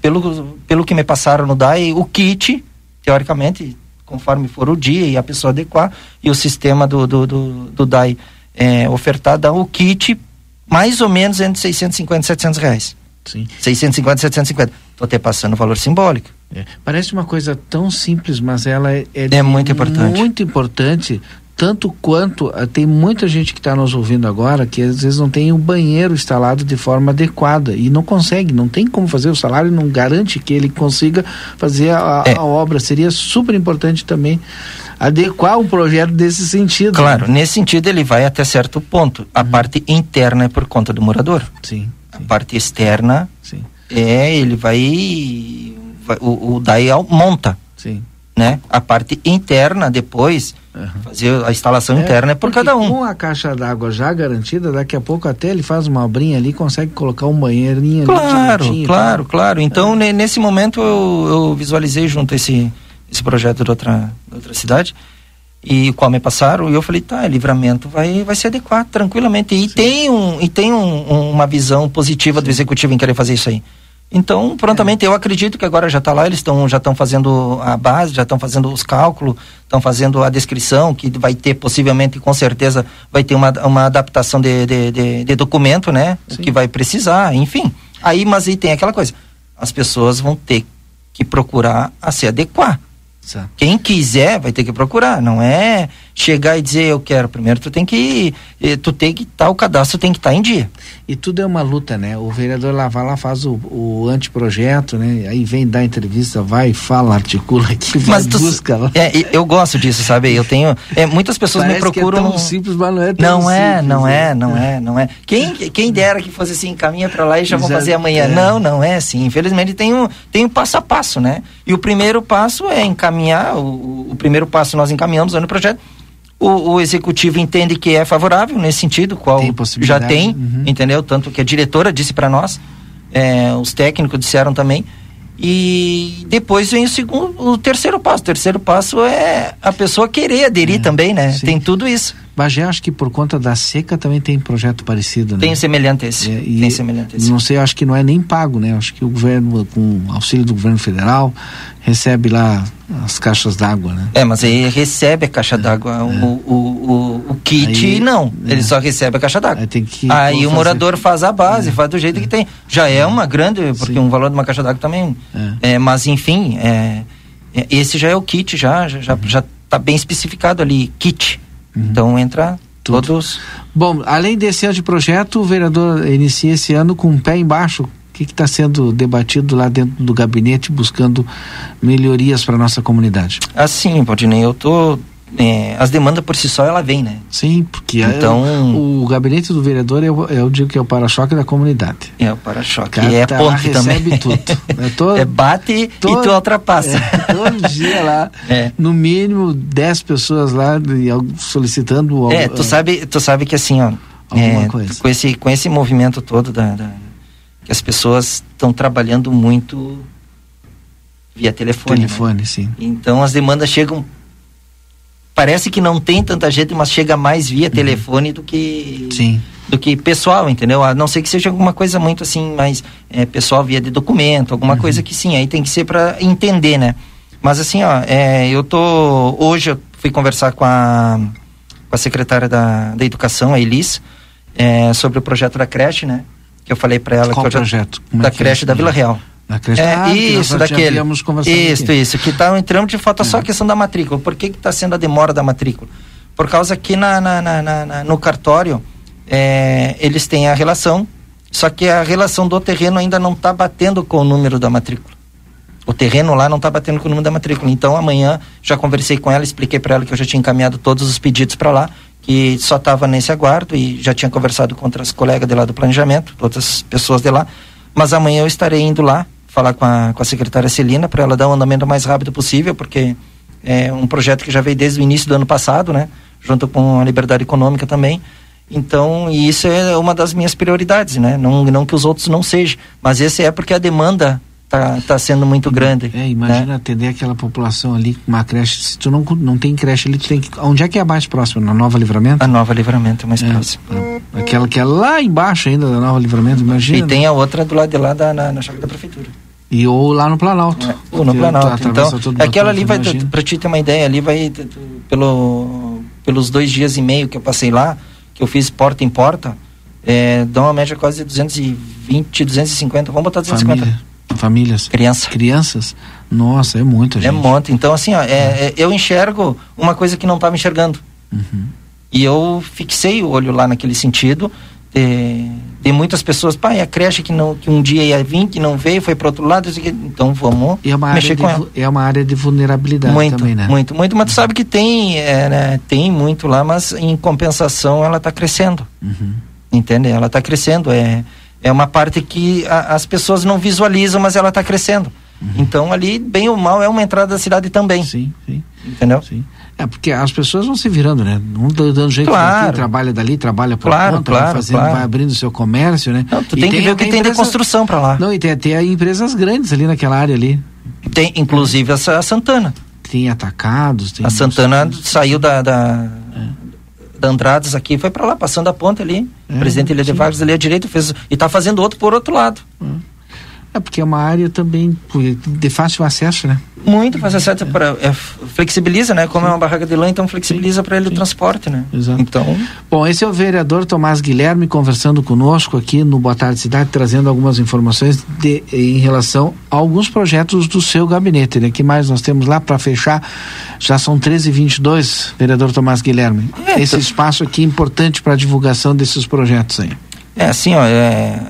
pelo, pelo que me passaram no DAI, o kit, teoricamente, conforme for o dia e a pessoa adequar, e o sistema do, do, do, do DAI é, ofertar, dá o kit mais ou menos entre 650 e 700 reais. Sim. 650 e 750. Estou até passando o valor simbólico. É. Parece uma coisa tão simples, mas ela é, é, é muito importante. Muito importante tanto quanto eh, tem muita gente que está nos ouvindo agora que às vezes não tem o um banheiro instalado de forma adequada e não consegue, não tem como fazer o salário, não garante que ele consiga fazer a, é. a obra. Seria super importante também adequar um projeto desse sentido. Claro, né? nesse sentido ele vai até certo ponto. A uhum. parte interna é por conta do morador. Sim. sim. A parte externa sim. é ele vai, vai o, o daí monta. Sim. Né? A parte interna depois Uhum. Fazer a instalação é, interna é por cada um. Com a caixa d'água já garantida, daqui a pouco até ele faz uma obrinha ali, consegue colocar um banheirinho claro, ali. Claro, claro, Então, é. nesse momento eu, eu, visualizei junto esse, esse projeto de outra, outra cidade e qual me passaram e eu falei tá livramento vai vai se adequar tranquilamente e Sim. tem um e tem um, uma visão positiva Sim. do executivo em querer fazer isso aí então, prontamente, é. eu acredito que agora já está lá, eles estão já estão fazendo a base, já estão fazendo os cálculos, estão fazendo a descrição, que vai ter possivelmente, com certeza, vai ter uma, uma adaptação de, de, de, de documento, né? Sim. Que vai precisar, enfim. Aí, mas aí tem aquela coisa, as pessoas vão ter que procurar a se adequar. Certo. Quem quiser vai ter que procurar, não é chegar e dizer eu quero. Primeiro tu tem que tu tem que estar tá, o cadastro tem que estar tá em dia. E tudo é uma luta, né? O vereador lá vai lá faz o, o anteprojeto, né? Aí vem dar entrevista, vai, fala, articula aqui, mas tu, busca lá. É, eu gosto disso, sabe? Eu tenho é, muitas pessoas Parece me procuram. Que é tão simples, mas não é tão não é, simples, não é, não é, não é. Quem quem dera que fosse assim, caminha para lá e já vão fazer amanhã. É. Não, não é assim. Infelizmente tem um tem um passo a passo, né? E o primeiro passo é encaminhar o, o primeiro passo nós encaminhamos no projeto o, o, executivo entende que é favorável nesse sentido, qual tem já tem, uhum. entendeu? Tanto que a diretora disse para nós, é, os técnicos disseram também. E depois vem o segundo, o terceiro passo. O terceiro passo é a pessoa querer aderir é, também, né? Sim. Tem tudo isso. Bagé, acho que por conta da seca também tem projeto parecido, né? Tem semelhante esse. É, tem semelhante esse. Não sei, acho que não é nem pago, né? Acho que o governo, com auxílio do governo federal, recebe lá as caixas d'água, né? É, mas aí recebe a caixa é, d'água. É. O, o, o, o, kit aí, não, é. ele só recebe a caixa d'água. Aí, aí o morador faz a base, é. faz do jeito que tem. Já é, uma grande, porque Sim. um valor de uma caixa d'água também. É. mas enfim, esse já é o kit, já, já, uhum. já tá bem especificado ali, kit. Uhum. Então entra Tudo. todos. Bom, além desse anteprojeto, o vereador inicia esse ano com um pé embaixo. O que está sendo debatido lá dentro do gabinete buscando melhorias para nossa comunidade? Assim, Valdinei, eu tô é, as demandas por si só ela vem, né? Sim, porque então, é, o gabinete do vereador eu, eu digo que é o para-choque da comunidade. É o para-choque. E é tá ponte também. tudo. É, todo, <laughs> é bate todo, e tu ultrapassa. É, todo dia lá, <laughs> é. no mínimo 10 pessoas lá solicitando É, tu sabe, tu sabe que assim, ó, coisa. com esse com esse movimento todo da, da que as pessoas estão trabalhando muito via telefone. Telefone, né? sim. Então as demandas chegam parece que não tem tanta gente, mas chega mais via uhum. telefone do que Sim. do que pessoal, entendeu? A não ser que seja alguma coisa muito assim, mais é, pessoal via de documento, alguma uhum. coisa que sim, aí tem que ser para entender, né? Mas assim, ó, é, eu tô hoje eu fui conversar com a com a secretária da, da educação, a Elis, é, sobre o projeto da creche, né? Que eu falei para ela Qual que projeto? Já, da é creche é? da Vila Real. Na creche é, ah, isso, daquele. Isso, aqui. isso. Que está entrando de falta é. só a questão da matrícula. Por que está sendo a demora da matrícula? Por causa que na, na, na, na no cartório é, eles têm a relação, só que a relação do terreno ainda não está batendo com o número da matrícula. O terreno lá não está batendo com o número da matrícula. Então amanhã já conversei com ela, expliquei para ela que eu já tinha encaminhado todos os pedidos para lá, que só estava nesse aguardo e já tinha conversado com outras colegas de lá do planejamento, outras pessoas de lá. Mas amanhã eu estarei indo lá falar com a, com a secretária Celina para ela dar um andamento mais rápido possível, porque é um projeto que já veio desde o início do ano passado, né? Junto com a liberdade econômica também. Então, e isso é uma das minhas prioridades, né? Não, não que os outros não sejam, mas esse é porque a demanda tá, tá sendo muito grande. É, imagina né? atender aquela população ali com uma creche. Se tu não, não tem creche ali, tu tem que. Onde é que é a mais próxima? Na Nova Livramento? A Nova Livramento é mais é, próxima. Aquela que é lá embaixo ainda da Nova Livramento, imagina. E tem a outra do lado de lá da, na, na chácara da prefeitura. E ou lá no Planalto. É, ou no Planalto. Então, aquela ali vai, para te ter uma ideia, ali vai, pelo, pelos dois dias e meio que eu passei lá, que eu fiz porta em porta, é, dá uma média quase de 220, 250, vamos botar 250. Família, famílias. Criança. Crianças. Nossa, é muito, gente. É muito. Então, assim, ó, é, é, eu enxergo uma coisa que não estava enxergando. Uhum. E eu fixei o olho lá naquele sentido de muitas pessoas, pai, a creche que, não, que um dia ia vir, que não veio, foi para outro lado, então vamos é mexer com ela. É uma área de vulnerabilidade muito, também, né? Muito, muito, mas tu sabe que tem, é, né, tem muito lá, mas em compensação ela está crescendo. Uhum. Entende? Ela está crescendo, é, é uma parte que a, as pessoas não visualizam, mas ela está crescendo. Uhum. Então ali, bem ou mal, é uma entrada da cidade também. Sim, sim. Entendeu? Sim. É, porque as pessoas vão se virando, né? Um dando jeito claro. daqui, trabalha dali, trabalha por claro, conta, claro, vai fazendo, claro. vai abrindo seu comércio, né? Não, tu tem que ver o que tem empresa... de construção para lá. Não, e tem até empresas grandes ali naquela área ali. Tem, inclusive a, a Santana. Tem atacados, tem A Santana saiu da, da, é. da Andrades aqui, foi para lá, passando a ponta ali. É, o presidente Ilha de Vargas ali à direita fez e tá fazendo outro por outro lado. É porque é uma área também de fácil acesso, né? Muito fácil acesso para é, flexibiliza, né? Como Sim. é uma barraca de lã, então flexibiliza para ele Sim. o transporte, né? Exato. Então. Bom, esse é o vereador Tomás Guilherme conversando conosco aqui no Boa Tarde Cidade, trazendo algumas informações de, em relação a alguns projetos do seu gabinete, né? Que mais nós temos lá para fechar? Já são 13h22, vereador Tomás Guilherme. É, esse tô... espaço aqui é importante para a divulgação desses projetos aí. É assim, ó, é,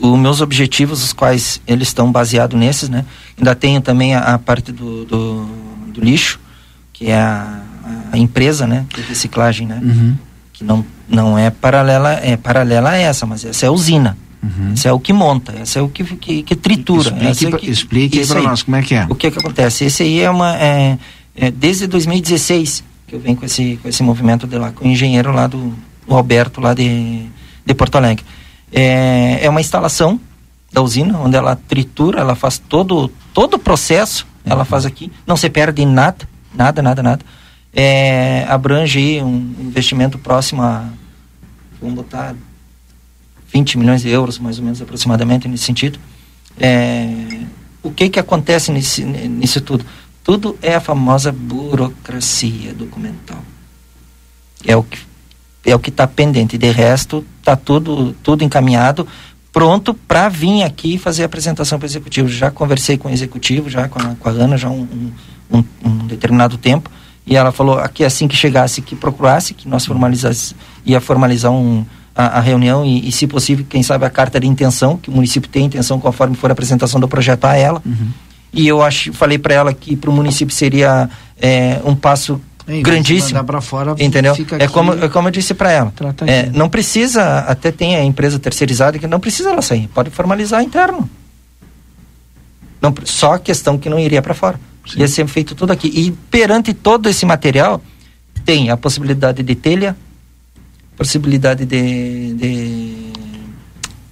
os meus objetivos, os quais eles estão baseados nesses, né? Ainda tenho também a, a parte do, do, do, lixo, que é a, a, empresa, né? De reciclagem, né? Uhum. Que não, não é paralela, é paralela a essa, mas essa é a usina. Uhum. Esse é o que monta, esse é o que, que, que tritura. Explique, é que, explique para nós como é que é. O que que acontece? Esse aí é uma... É, é, desde 2016 que eu venho com esse, com esse movimento de lá, com o engenheiro lá do o Alberto, lá de, de Porto Alegre. É, é uma instalação da usina, onde ela tritura, ela faz todo, todo o processo, ela faz aqui, não se perde nada, nada, nada, nada. É, abrange um investimento próximo a, vamos botar, 20 milhões de euros, mais ou menos, aproximadamente, nesse sentido. É, o que que acontece nesse, nisso tudo? Tudo é a famosa burocracia documental. É o que é o que está pendente. De resto, está tudo, tudo encaminhado, pronto para vir aqui fazer a apresentação para o executivo. Já conversei com o executivo, já com a, com a Ana, já um, um, um, determinado tempo, e ela falou aqui assim que chegasse, que procurasse, que nós formalizasse, ia formalizar um, a, a reunião e, e, se possível, quem sabe a carta de intenção, que o município tem intenção conforme for a apresentação do projeto a ela. Uhum. E eu acho, falei para ela que para o município seria é, um passo É, grandíssimo. Para fora, entendeu? é como é como eu disse para ela. É, não precisa, até tem a empresa terceirizada que não precisa ela sair, pode formalizar interno. Não, só a questão que não iria para fora. Sim. Ia ser feito tudo aqui. E perante todo esse material, tem a possibilidade de telha, possibilidade de, de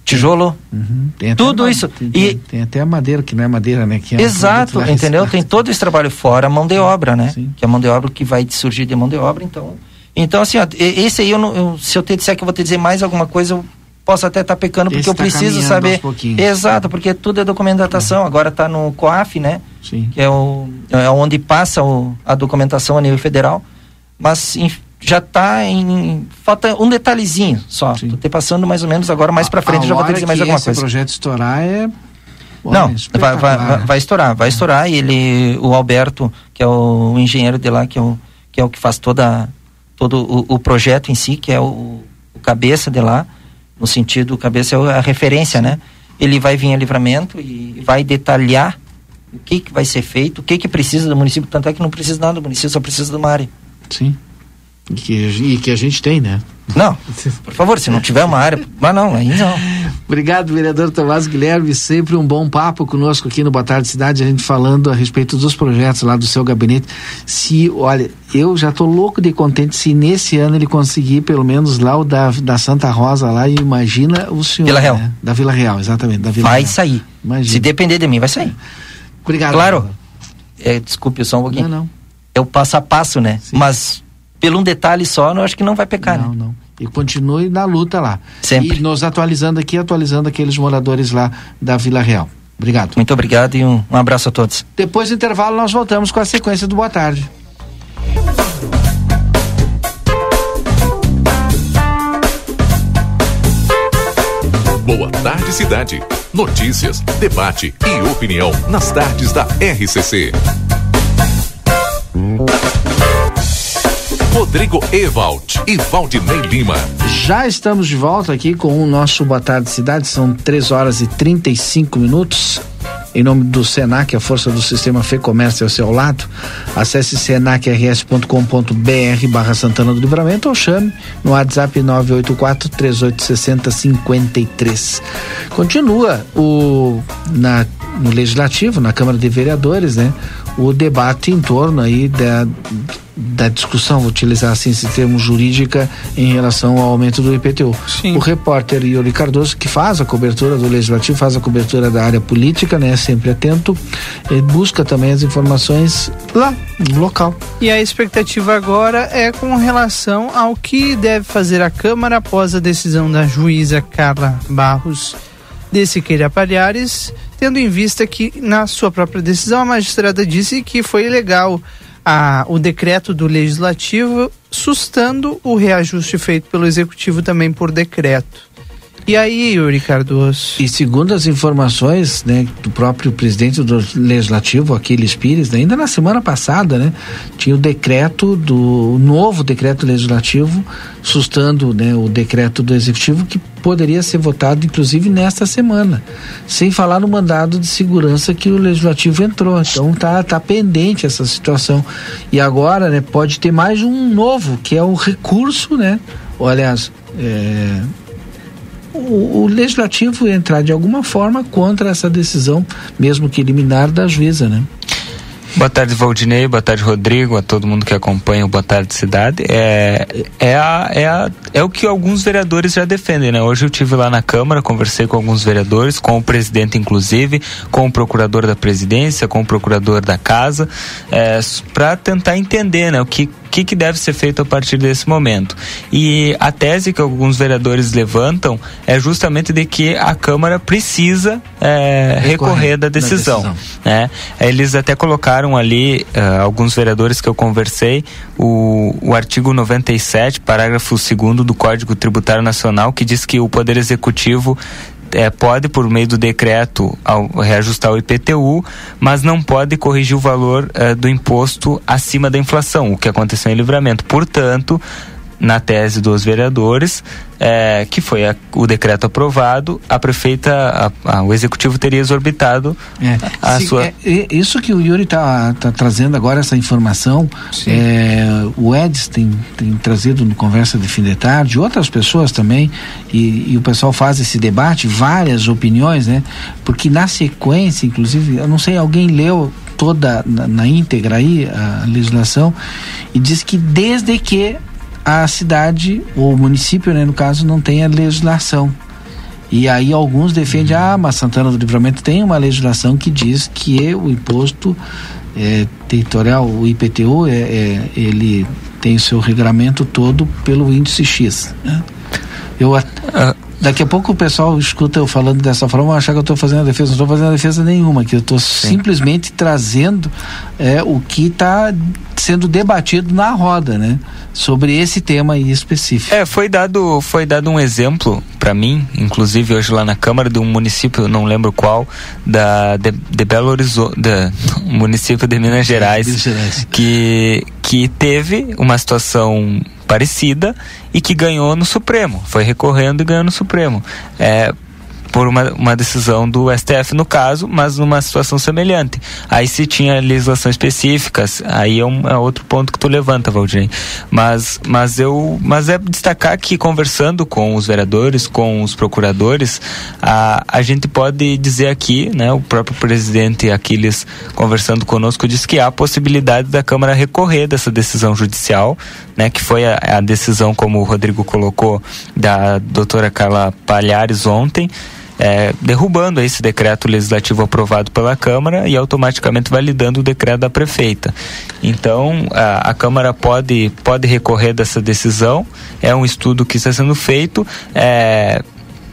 tijolo, uhum. tudo isso. Tem, e tem até a madeira, que não é madeira, né? Que é exato, entendeu? Tem todo esse trabalho fora, a mão de obra, né? Sim. Que é a mão de obra que vai surgir de mão de obra, então. Então, assim, ó, esse aí, eu, não, eu, se eu te disser que eu vou te dizer mais alguma coisa, eu posso até estar tá pecando, porque Esse eu tá preciso saber. Exato, porque tudo é documentação. Agora está no COAF, né? Sim. Que é, o, é onde passa o, a documentação a nível federal. Mas já está em. Falta um detalhezinho só. Estou te passando mais ou menos agora, mais para frente, já vou te dizer mais alguma coisa. Se o projeto estourar é. Não, vai, vai, vai, vai, estourar, vai estourar. E ele, o Alberto, que é o engenheiro de lá, que é o que, é o que faz toda, todo o, o projeto em si, que é o, o cabeça de lá, no sentido, cabeça é a referência, né? Ele vai vir a livramento e vai detalhar o que, que vai ser feito, o que, que precisa do município, tanto é que não precisa nada do município, só precisa de uma área. Sim. E que, e que a gente tem, né? Não, por favor, se não tiver uma área, mas não, aí não. Obrigado, vereador Tomás Guilherme, sempre um bom papo conosco aqui no Boa Tarde Cidade, a gente falando a respeito dos projetos lá do seu gabinete. Se, olha, eu já tô louco de contente se nesse ano ele conseguir pelo menos lá o da, da Santa Rosa lá, imagina o senhor. Vila Real. Né? Da Vila Real, exatamente. Da Vila vai Real. sair. Imagina. Se depender de mim, vai sair. Obrigado. Claro. É, desculpe só um pouquinho. Não, não. É o passo a passo, né? Sim. Mas pelo um detalhe só, eu acho que não vai pecar, não, né? Não, E continue na luta lá. Sempre. E nos atualizando aqui, atualizando aqueles moradores lá da Vila Real. Obrigado. Muito obrigado e um, um abraço a todos. Depois do intervalo, nós voltamos com a sequência do Boa Tarde. Boa Tarde Cidade. Notícias, debate e opinião nas tardes da RCC. Rodrigo Ewald e Valdinei Lima. Já estamos de volta aqui com o nosso Boa Tarde Cidade, são 3 horas e 35 minutos. Em nome do Senac, a força do sistema Fê Comércio ao seu lado, acesse senacrs.com.br barra Santana do Livramento ou chame no WhatsApp 984 3860 53. Continua o na no legislativo, na Câmara de Vereadores, né, o debate em torno aí da da discussão, vou utilizar assim esse termo jurídica em relação ao aumento do IPTU. Sim. O repórter Yuri Cardoso, que faz a cobertura do legislativo, faz a cobertura da área política, né, sempre atento, busca também as informações lá no local. E a expectativa agora é com relação ao que deve fazer a Câmara após a decisão da juíza Carla Barros de Siqueira Palhares, tendo em vista que na sua própria decisão a magistrada disse que foi legal a, o decreto do legislativo, sustando o reajuste feito pelo executivo também por decreto. E aí, Yuri Cardoso? E segundo as informações né, do próprio presidente do Legislativo, Aquiles Pires, ainda na semana passada, né, tinha o decreto do o novo decreto legislativo, sustando né, o decreto do Executivo, que poderia ser votado, inclusive, nesta semana. Sem falar no mandado de segurança que o Legislativo entrou. Então tá, tá pendente essa situação. E agora né, pode ter mais um novo, que é o recurso, né? Ou, aliás, é, o, o, legislativo entrar de alguma forma contra essa decisão, mesmo que eliminar da juíza, né? Boa tarde, Valdinei. Boa tarde, Rodrigo. A todo mundo que acompanha o Boa Tarde Cidade. É, é, a, é, a, é o que alguns vereadores já defendem, né? Hoje eu tive lá na Câmara, conversei com alguns vereadores, com o presidente, inclusive, com o procurador da presidência, com o procurador da casa, é, para tentar entender, né? O que, que, que deve ser feito a partir desse momento. E a tese que alguns vereadores levantam é justamente de que a Câmara precisa é, recorrer, da decisão. Da decisão. Né? Eles até colocaram ali, uh, alguns vereadores que eu conversei, o, o artigo 97, parágrafo 2 do Código Tributário Nacional, que diz que o Poder Executivo é, pode, por meio do decreto, ao, reajustar o IPTU, mas não pode corrigir o valor é, do imposto acima da inflação, o que aconteceu em livramento. Portanto, na tese dos vereadores, é, que foi a, o decreto aprovado, a prefeita, a, a, o executivo teria exorbitado é, a se, sua. É, isso que o Yuri está tá trazendo agora, essa informação, é, o Eds tem, tem, trazido no Conversa de Fim de Tarde, outras pessoas também, e, e, o pessoal faz esse debate, várias opiniões, né? Porque na sequência, inclusive, eu não sei, alguém leu toda na, na íntegra aí a legislação e diz que desde que a cidade, ou o município, né, no caso, não tem a legislação. E aí alguns defendem, ah, mas Santana do Livramento tem uma legislação que diz que o imposto é, territorial, o IPTU, é, é, ele tem o seu regramento todo pelo índice X. Né? Eu, uh, Daqui a pouco o pessoal escuta eu falando dessa forma, achar que eu estou fazendo a defesa. Não estou fazendo a defesa nenhuma, que eu estou simplesmente trazendo é, o que está sendo debatido na roda, né? Sobre esse tema aí específico. É, foi dado, foi dado um exemplo para mim, inclusive hoje lá na Câmara de um município, não lembro qual, da de, de Belo Horizonte, da <laughs> município de Minas Gerais, Minas Gerais, que que teve uma situação parecida e que ganhou no Supremo. Foi recorrendo e ganhou no Supremo. É, por uma, uma decisão do STF no caso, mas numa situação semelhante. Aí se tinha legislação específicas, aí é, um, é outro ponto que tu levanta, Valdir. Mas, mas eu, mas é destacar que conversando com os vereadores, com os procuradores, a, a gente pode dizer aqui, né, o próprio presidente Aquiles conversando conosco disse que há a possibilidade da Câmara recorrer dessa decisão judicial, né, que foi a, a decisão como o Rodrigo colocou da doutora Carla Palhares ontem é, derrubando esse decreto legislativo aprovado pela Câmara e automaticamente validando o decreto da prefeita. Então, a, a Câmara pode, pode recorrer dessa decisão, é um estudo que está sendo feito. É,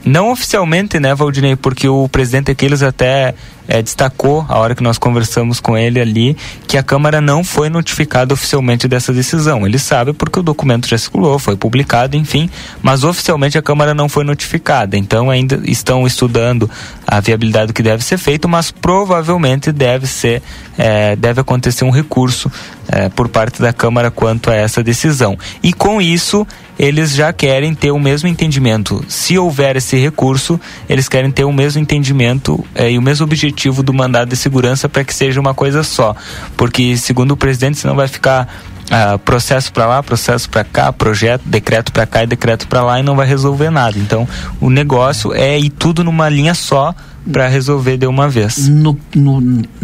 não oficialmente, né, Valdinei, porque o presidente Aquiles até é, destacou, a hora que nós conversamos com ele ali, que a Câmara não foi notificada oficialmente dessa decisão. Ele sabe porque o documento já circulou, foi publicado, enfim, mas oficialmente a Câmara não foi notificada. Então ainda estão estudando a viabilidade do que deve ser feito, mas provavelmente deve ser, é, deve acontecer um recurso é, por parte da Câmara quanto a essa decisão. E com isso, eles já querem ter o mesmo entendimento. Se houver esse recurso, eles querem ter o mesmo entendimento é, e o mesmo objetivo do mandado de segurança para que seja uma coisa só. Porque, segundo o presidente, senão vai ficar ah, processo para lá, processo para cá, projeto, decreto para cá e decreto para lá e não vai resolver nada. Então, o negócio é ir tudo numa linha só para resolver de uma vez. No, no,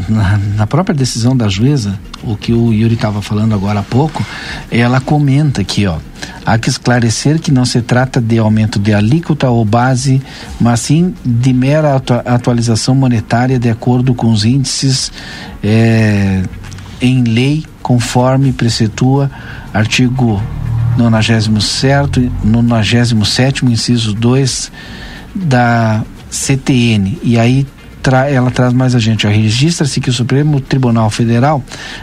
na, na, própria decisão da juíza, o que o Yuri estava falando agora há pouco, ela comenta aqui, ó, há que esclarecer que não se trata de aumento de alíquota ou base, mas sim de mera atu atualização monetária de acordo com os índices é, em lei, conforme precetua artigo 97, 97 inciso 2 da CTN. E aí tra ela traz mais a gente. Registra-se que o Supremo Tribunal Federal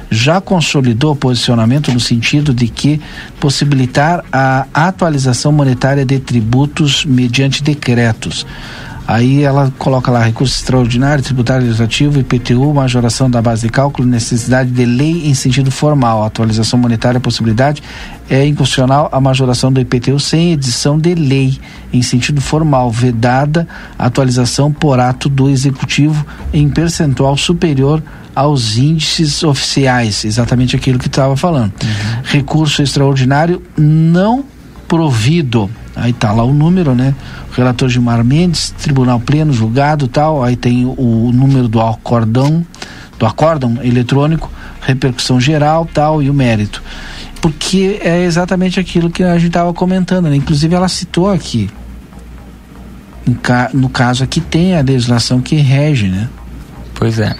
já consolidou posicionamento no sentido de que possibilitar a atualização monetária de tributos mediante decretos. Aí ela coloca lá recurso extraordinário, tributário legislativo, IPTU, majoração da base de cálculo, necessidade de lei em sentido formal, atualização monetária, possibilidade é inconstitucional a majoração do IPTU sem edição de lei em sentido formal, vedada atualização por ato do executivo em percentual superior aos índices oficiais, exatamente aquilo que estava falando. Uhum. Recurso extraordinário não provido Aí tá lá o número, né? O relator Gilmar Mendes, tribunal pleno, julgado tal. Aí tem o, o número do acordão, do acórdão eletrônico, repercussão geral tal e o mérito. Porque é exatamente aquilo que a gente estava comentando, né? Inclusive ela citou aqui. No caso aqui tem a legislação que rege, né? Pois é.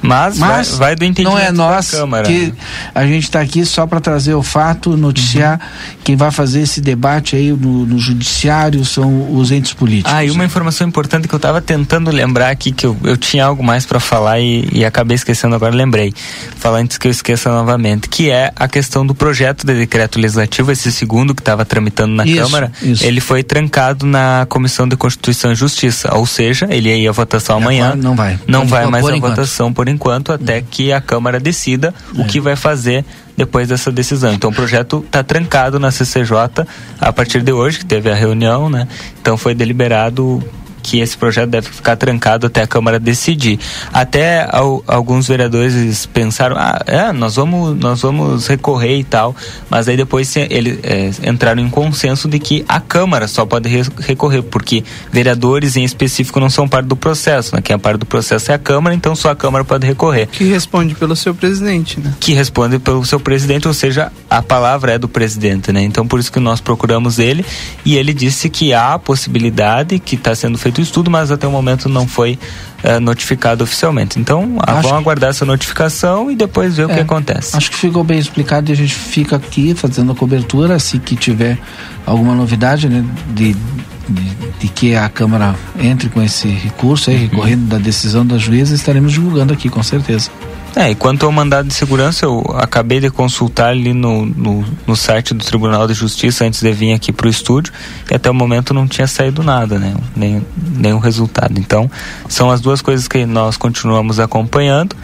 Mas, Mas vai, vai, do entendimento não é nós Câmara. que a gente está aqui só para trazer o fato, noticiar. Uhum. Quem vai fazer esse debate aí no, no, judiciário são os entes políticos. Ah, e uma informação importante que eu estava tentando lembrar aqui, que eu, eu tinha algo mais para falar e, e, acabei esquecendo agora, lembrei. Falar antes que eu esqueça novamente, que é a questão do projeto de decreto legislativo, esse segundo que estava tramitando na isso, Câmara, isso. ele foi trancado na Comissão de Constituição e Justiça, ou seja, ele ia à votação amanhã. Não vai. Não vai mais à votação por por enquanto, até que a Câmara decida é. o que vai fazer depois dessa decisão. Então o projeto está trancado na CCJ a partir de hoje, que teve a reunião, né? Então foi deliberado que esse projeto deve ficar trancado até a Câmara decidir. Até ao, alguns vereadores pensaram, ah, é, nós vamos, nós vamos recorrer e tal, mas aí depois eles é, entraram em consenso de que a Câmara só pode re recorrer, porque vereadores em específico não são parte do processo, né? Quem é parte do processo é a Câmara, então só a Câmara pode recorrer. Que responde pelo seu presidente, né? Que responde pelo seu presidente, ou seja, a palavra é do presidente, né? Então por isso que nós procuramos ele e ele disse que há a possibilidade que está sendo feito o estudo, mas até o momento não foi uh, notificado oficialmente. Então, ah, vamos aguardar essa notificação e depois ver é, o que acontece. Acho que ficou bem explicado e a gente fica aqui fazendo a cobertura, assim que tiver alguma novidade, né, de, de, de que a Câmara entre com esse recurso aí, uhum. recorrendo da decisão da juíza, estaremos divulgando aqui, com certeza. É, e quanto ao mandado de segurança, eu acabei de consultar ali no, no, no site do Tribunal de Justiça antes de vir aqui para o estúdio e até o momento não tinha saído nada, né? Nem, nenhum resultado. Então, são as duas coisas que nós continuamos acompanhando.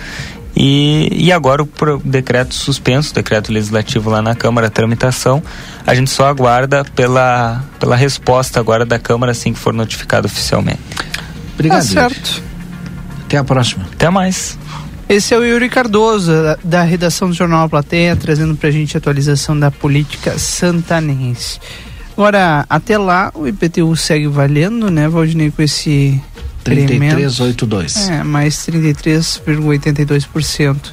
E, e agora o decreto suspenso, o decreto legislativo lá na Câmara, a tramitação, a gente só aguarda pela, pela resposta agora da Câmara assim que for notificado oficialmente. Obrigado. Tá certo. Até a próxima. Até mais. Esse é o Yuri Cardoso, da, redação do Jornal A Plateia, trazendo pra gente a atualização da política santanense. Agora, até lá, o IPTU segue valendo, né, Valdinei, com esse 33,82. É, mais 33,82%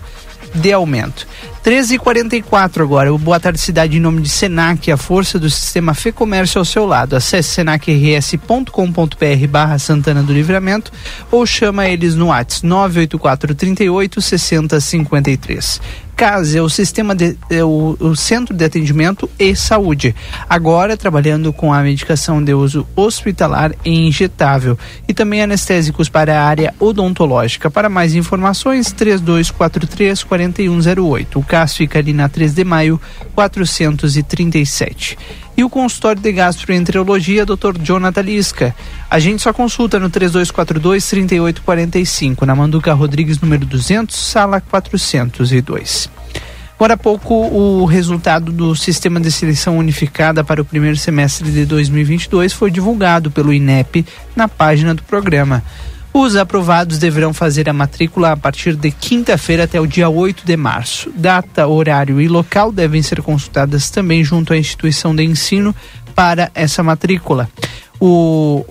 de aumento. 13h44 agora. O Boa Tarde Cidade em nome de Senac, a força do sistema Fê Comércio ao seu lado. Acesse senacrs.com.br barra Santana do Livramento ou chama eles no WhatsApp 984 38 60 53. CAS é o sistema de, é o, o, centro de atendimento e saúde. Agora trabalhando com a medicação de uso hospitalar e injetável e também anestésicos para a área odontológica. Para mais informações, 3243 4108. O CAS fica ali na 3 de maio 437 e o consultório de gastroenterologia Dr. Jonathan Lisca. A gente só consulta no 3242-3845, na Manduca Rodrigues, número 200, sala 402. Agora há pouco, o resultado do Sistema de Seleção Unificada para o primeiro semestre de 2022 foi divulgado pelo INEP na página do programa. Os aprovados deverão fazer a matrícula a partir de quinta-feira até o dia 8 de março. Data, horário e local devem ser consultadas também junto à instituição de ensino para essa matrícula. O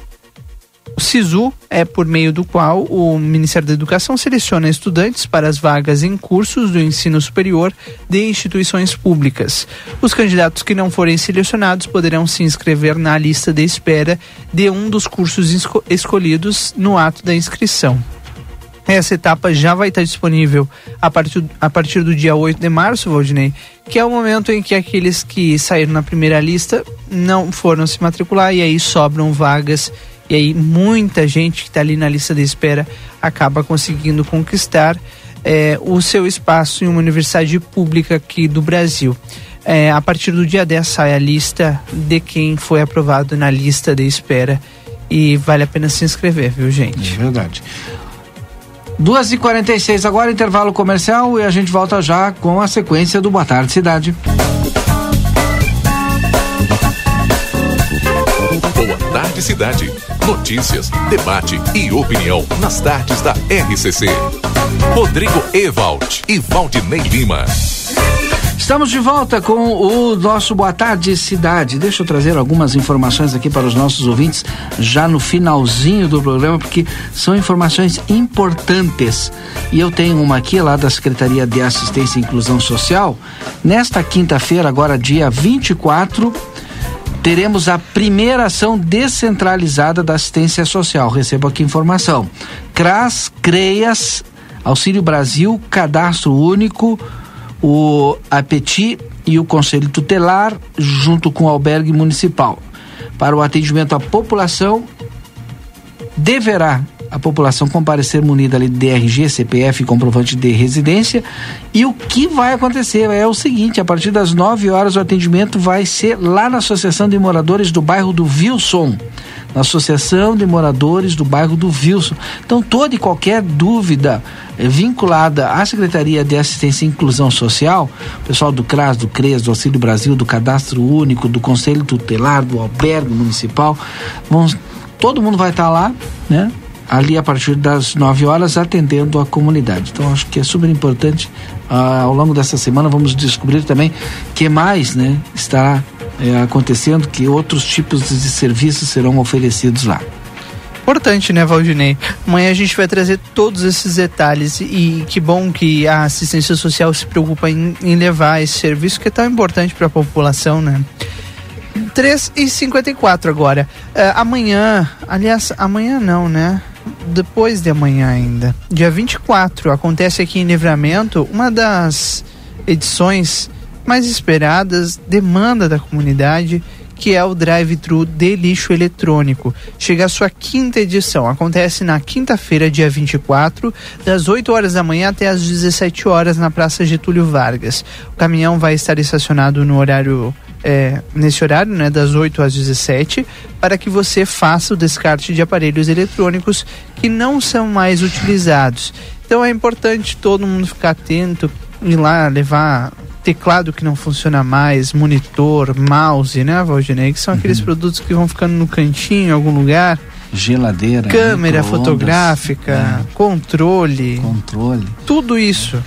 SISU é por meio do qual o Ministério da Educação seleciona estudantes para as vagas em cursos do ensino superior de instituições públicas. Os candidatos que não forem selecionados poderão se inscrever na lista de espera de um dos cursos esco escolhidos no ato da inscrição. Essa etapa já vai estar disponível a partir, a partir do dia 8 de março, Valdinei, que é o momento em que aqueles que saíram na primeira lista não foram se matricular e aí sobram vagas e aí muita gente que está ali na lista de espera acaba conseguindo conquistar é, o seu espaço em uma universidade pública aqui do Brasil. É, a partir do dia 10 sai a lista de quem foi aprovado na lista de espera e vale a pena se inscrever, viu gente? É verdade. 2h46 agora, intervalo comercial e a gente volta já com a sequência do Boa Tarde Cidade. Boa Tarde Cidade. Notícias, debate e opinião nas tardes da RCC. Rodrigo Ewald e Valdinei Lima. Estamos de volta com o nosso Boa Tarde Cidade. Deixa eu trazer algumas informações aqui para os nossos ouvintes já no finalzinho do programa, porque são informações importantes. E eu tenho uma aqui lá da Secretaria de Assistência e Inclusão Social. Nesta quinta-feira, agora dia 24, teremos a primeira ação descentralizada da assistência social. Recebo aqui informação. CRAS, CREAS, Auxílio Brasil, Cadastro Único, o APETI e o Conselho Tutelar, junto com o Albergue Municipal. Para o atendimento à população, deverá a população comparecer munida ali de DRG, CPF comprovante de residência. E o que vai acontecer é o seguinte: a partir das 9 horas o atendimento vai ser lá na Associação de Moradores do bairro do Wilson. na Associação de Moradores do bairro do Wilson. Então, toda e qualquer dúvida eh, vinculada à Secretaria de Assistência e Inclusão Social, pessoal do CRAS, do CRES, do Auxílio Brasil, do Cadastro Único, do Conselho Tutelar, do Albergue Municipal, todo mundo vai estar lá, né? Ali a partir das 9 horas atendendo a comunidade. Então acho que é super importante ah, ao longo dessa semana vamos descobrir também que mais né, está é, acontecendo, que outros tipos de serviços serão oferecidos lá. Importante, né, Valdinei? Amanhã a gente vai trazer todos esses detalhes e que bom que a assistência social se preocupa em, em levar esse serviço que é tão importante para a população, né? 3 e 54 agora. Uh, amanhã, aliás, amanhã não, né? Depois de amanhã ainda. Dia 24 acontece aqui em Livramento uma das edições mais esperadas, demanda da comunidade, que é o drive-thru de lixo eletrônico. Chega a sua quinta edição. Acontece na quinta-feira, dia 24, das 8 horas da manhã até as 17 horas na Praça Getúlio Vargas. O caminhão vai estar estacionado no horário é, nesse horário, né, das 8 às 17, para que você faça o descarte de aparelhos eletrônicos que não são mais utilizados. Então é importante todo mundo ficar atento, ir lá levar teclado que não funciona mais, monitor, mouse, né, Valdinei? Que são aqueles uhum. produtos que vão ficando no cantinho, em algum lugar. Geladeira, câmera fotográfica, é. controle, controle, tudo isso,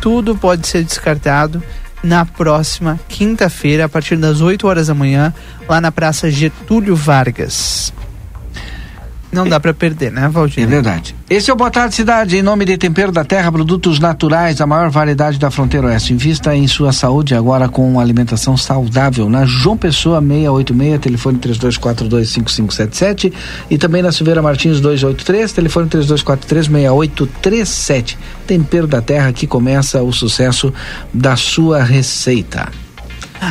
tudo pode ser descartado na próxima quinta-feira, a partir das 8 horas da manhã, lá na Praça Getúlio Vargas. Não dá para perder, né, Valdir? É verdade. Esse é o Boa Tarde Cidade, em nome de Tempero da Terra, produtos naturais, a maior variedade da fronteira oeste. Invista em sua saúde agora com alimentação saudável. Na João Pessoa 686, telefone 32425577 e também na Silveira Martins 283, telefone 32436837. Tempero da Terra, aqui começa o sucesso da sua receita.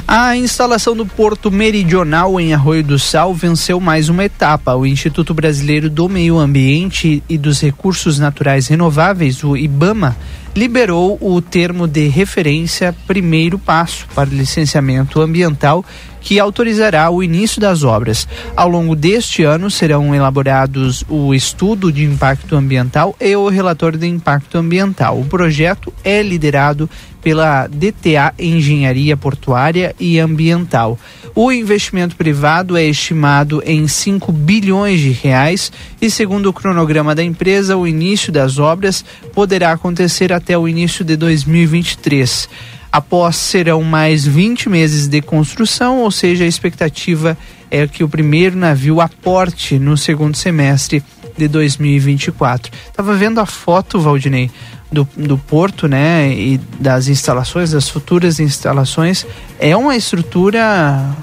A instalação do Porto Meridional em Arroio do Sal venceu mais uma etapa. O Instituto Brasileiro do Meio Ambiente e dos Recursos Naturais Renováveis, o IBAMA, liberou o termo de referência primeiro passo para licenciamento ambiental que autorizará o início das obras. Ao longo deste ano serão elaborados o estudo de impacto ambiental e o relatório de impacto ambiental. O projeto é liderado pela DTA Engenharia Portuária e Ambiental. O investimento privado é estimado em 5 bilhões de reais e, segundo o cronograma da empresa, o início das obras poderá acontecer até o início de 2023. Após serão mais 20 meses de construção, ou seja, a expectativa é que o primeiro navio aporte no segundo semestre de 2024. Estava vendo a foto, Valdinei, do, do porto, né, e das instalações, das futuras instalações. É uma estrutura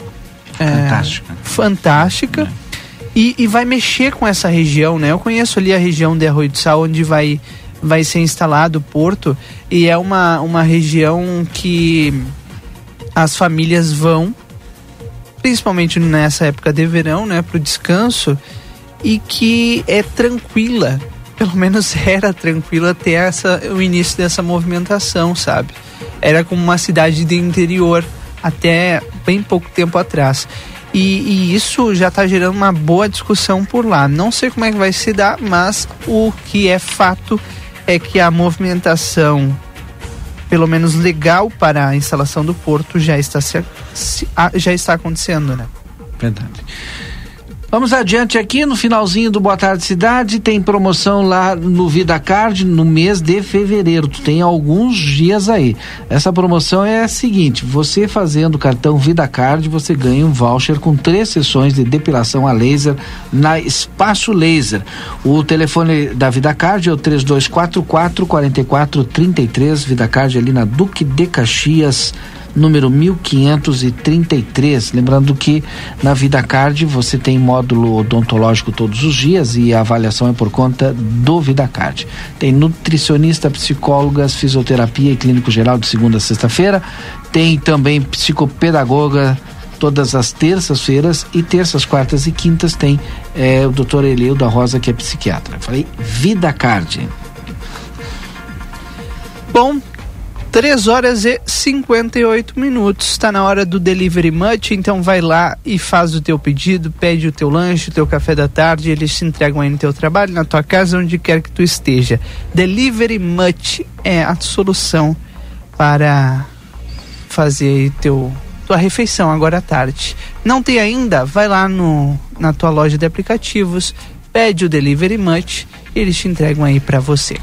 é, fantástica. fantástica. É. E, e vai mexer com essa região, né? Eu conheço ali a região de Arroio do Sal, onde vai vai ser instalado o porto e é uma, uma região que as famílias vão, principalmente nessa época de verão, né, para o descanso e que é tranquila, <laughs> pelo menos era tranquila até essa, o início dessa movimentação, sabe? Era como uma cidade de interior até bem pouco tempo atrás. E, e, isso já está gerando uma boa discussão por lá. Não sei como é que vai se dar, mas o que é fato é que a movimentação, pelo menos legal para a instalação do porto, já está, se, já está acontecendo, né? Verdade. Vamos adiante aqui no finalzinho do Boa Tarde Cidade, tem promoção lá no Vida Card no mês de fevereiro. Tu tem alguns dias aí. Essa promoção é a seguinte: você fazendo o cartão Vida Card, você ganha um voucher com três sessões de depilação a laser na Espaço Laser. O telefone da Vida Card é o 3244 4433, Vida Card ali na Duque de Caxias número 1533. Lembrando que na Vida Card você tem módulo odontológico todos os dias e a avaliação é por conta do Vida Card. Tem nutricionista, psicólogas, fisioterapia e clínico geral de segunda a sexta-feira. Tem também psicopedagoga todas as terças-feiras e terças, quartas e quintas tem é, o doutor Eleu da Rosa, que é psiquiatra. Falei Vida Card. Bom, 3 horas e 58 minutos. Está na hora do Delivery Much, então vai lá e faz o teu pedido, pede o teu lanche, o teu café da tarde, eles te entregam aí no teu trabalho, na tua casa, onde quer que tu esteja. Delivery Much é a solução para fazer teu tua refeição agora à tarde. Não tem ainda? Vai lá no na tua loja de aplicativos, pede o Delivery Much, eles te entregam aí para você.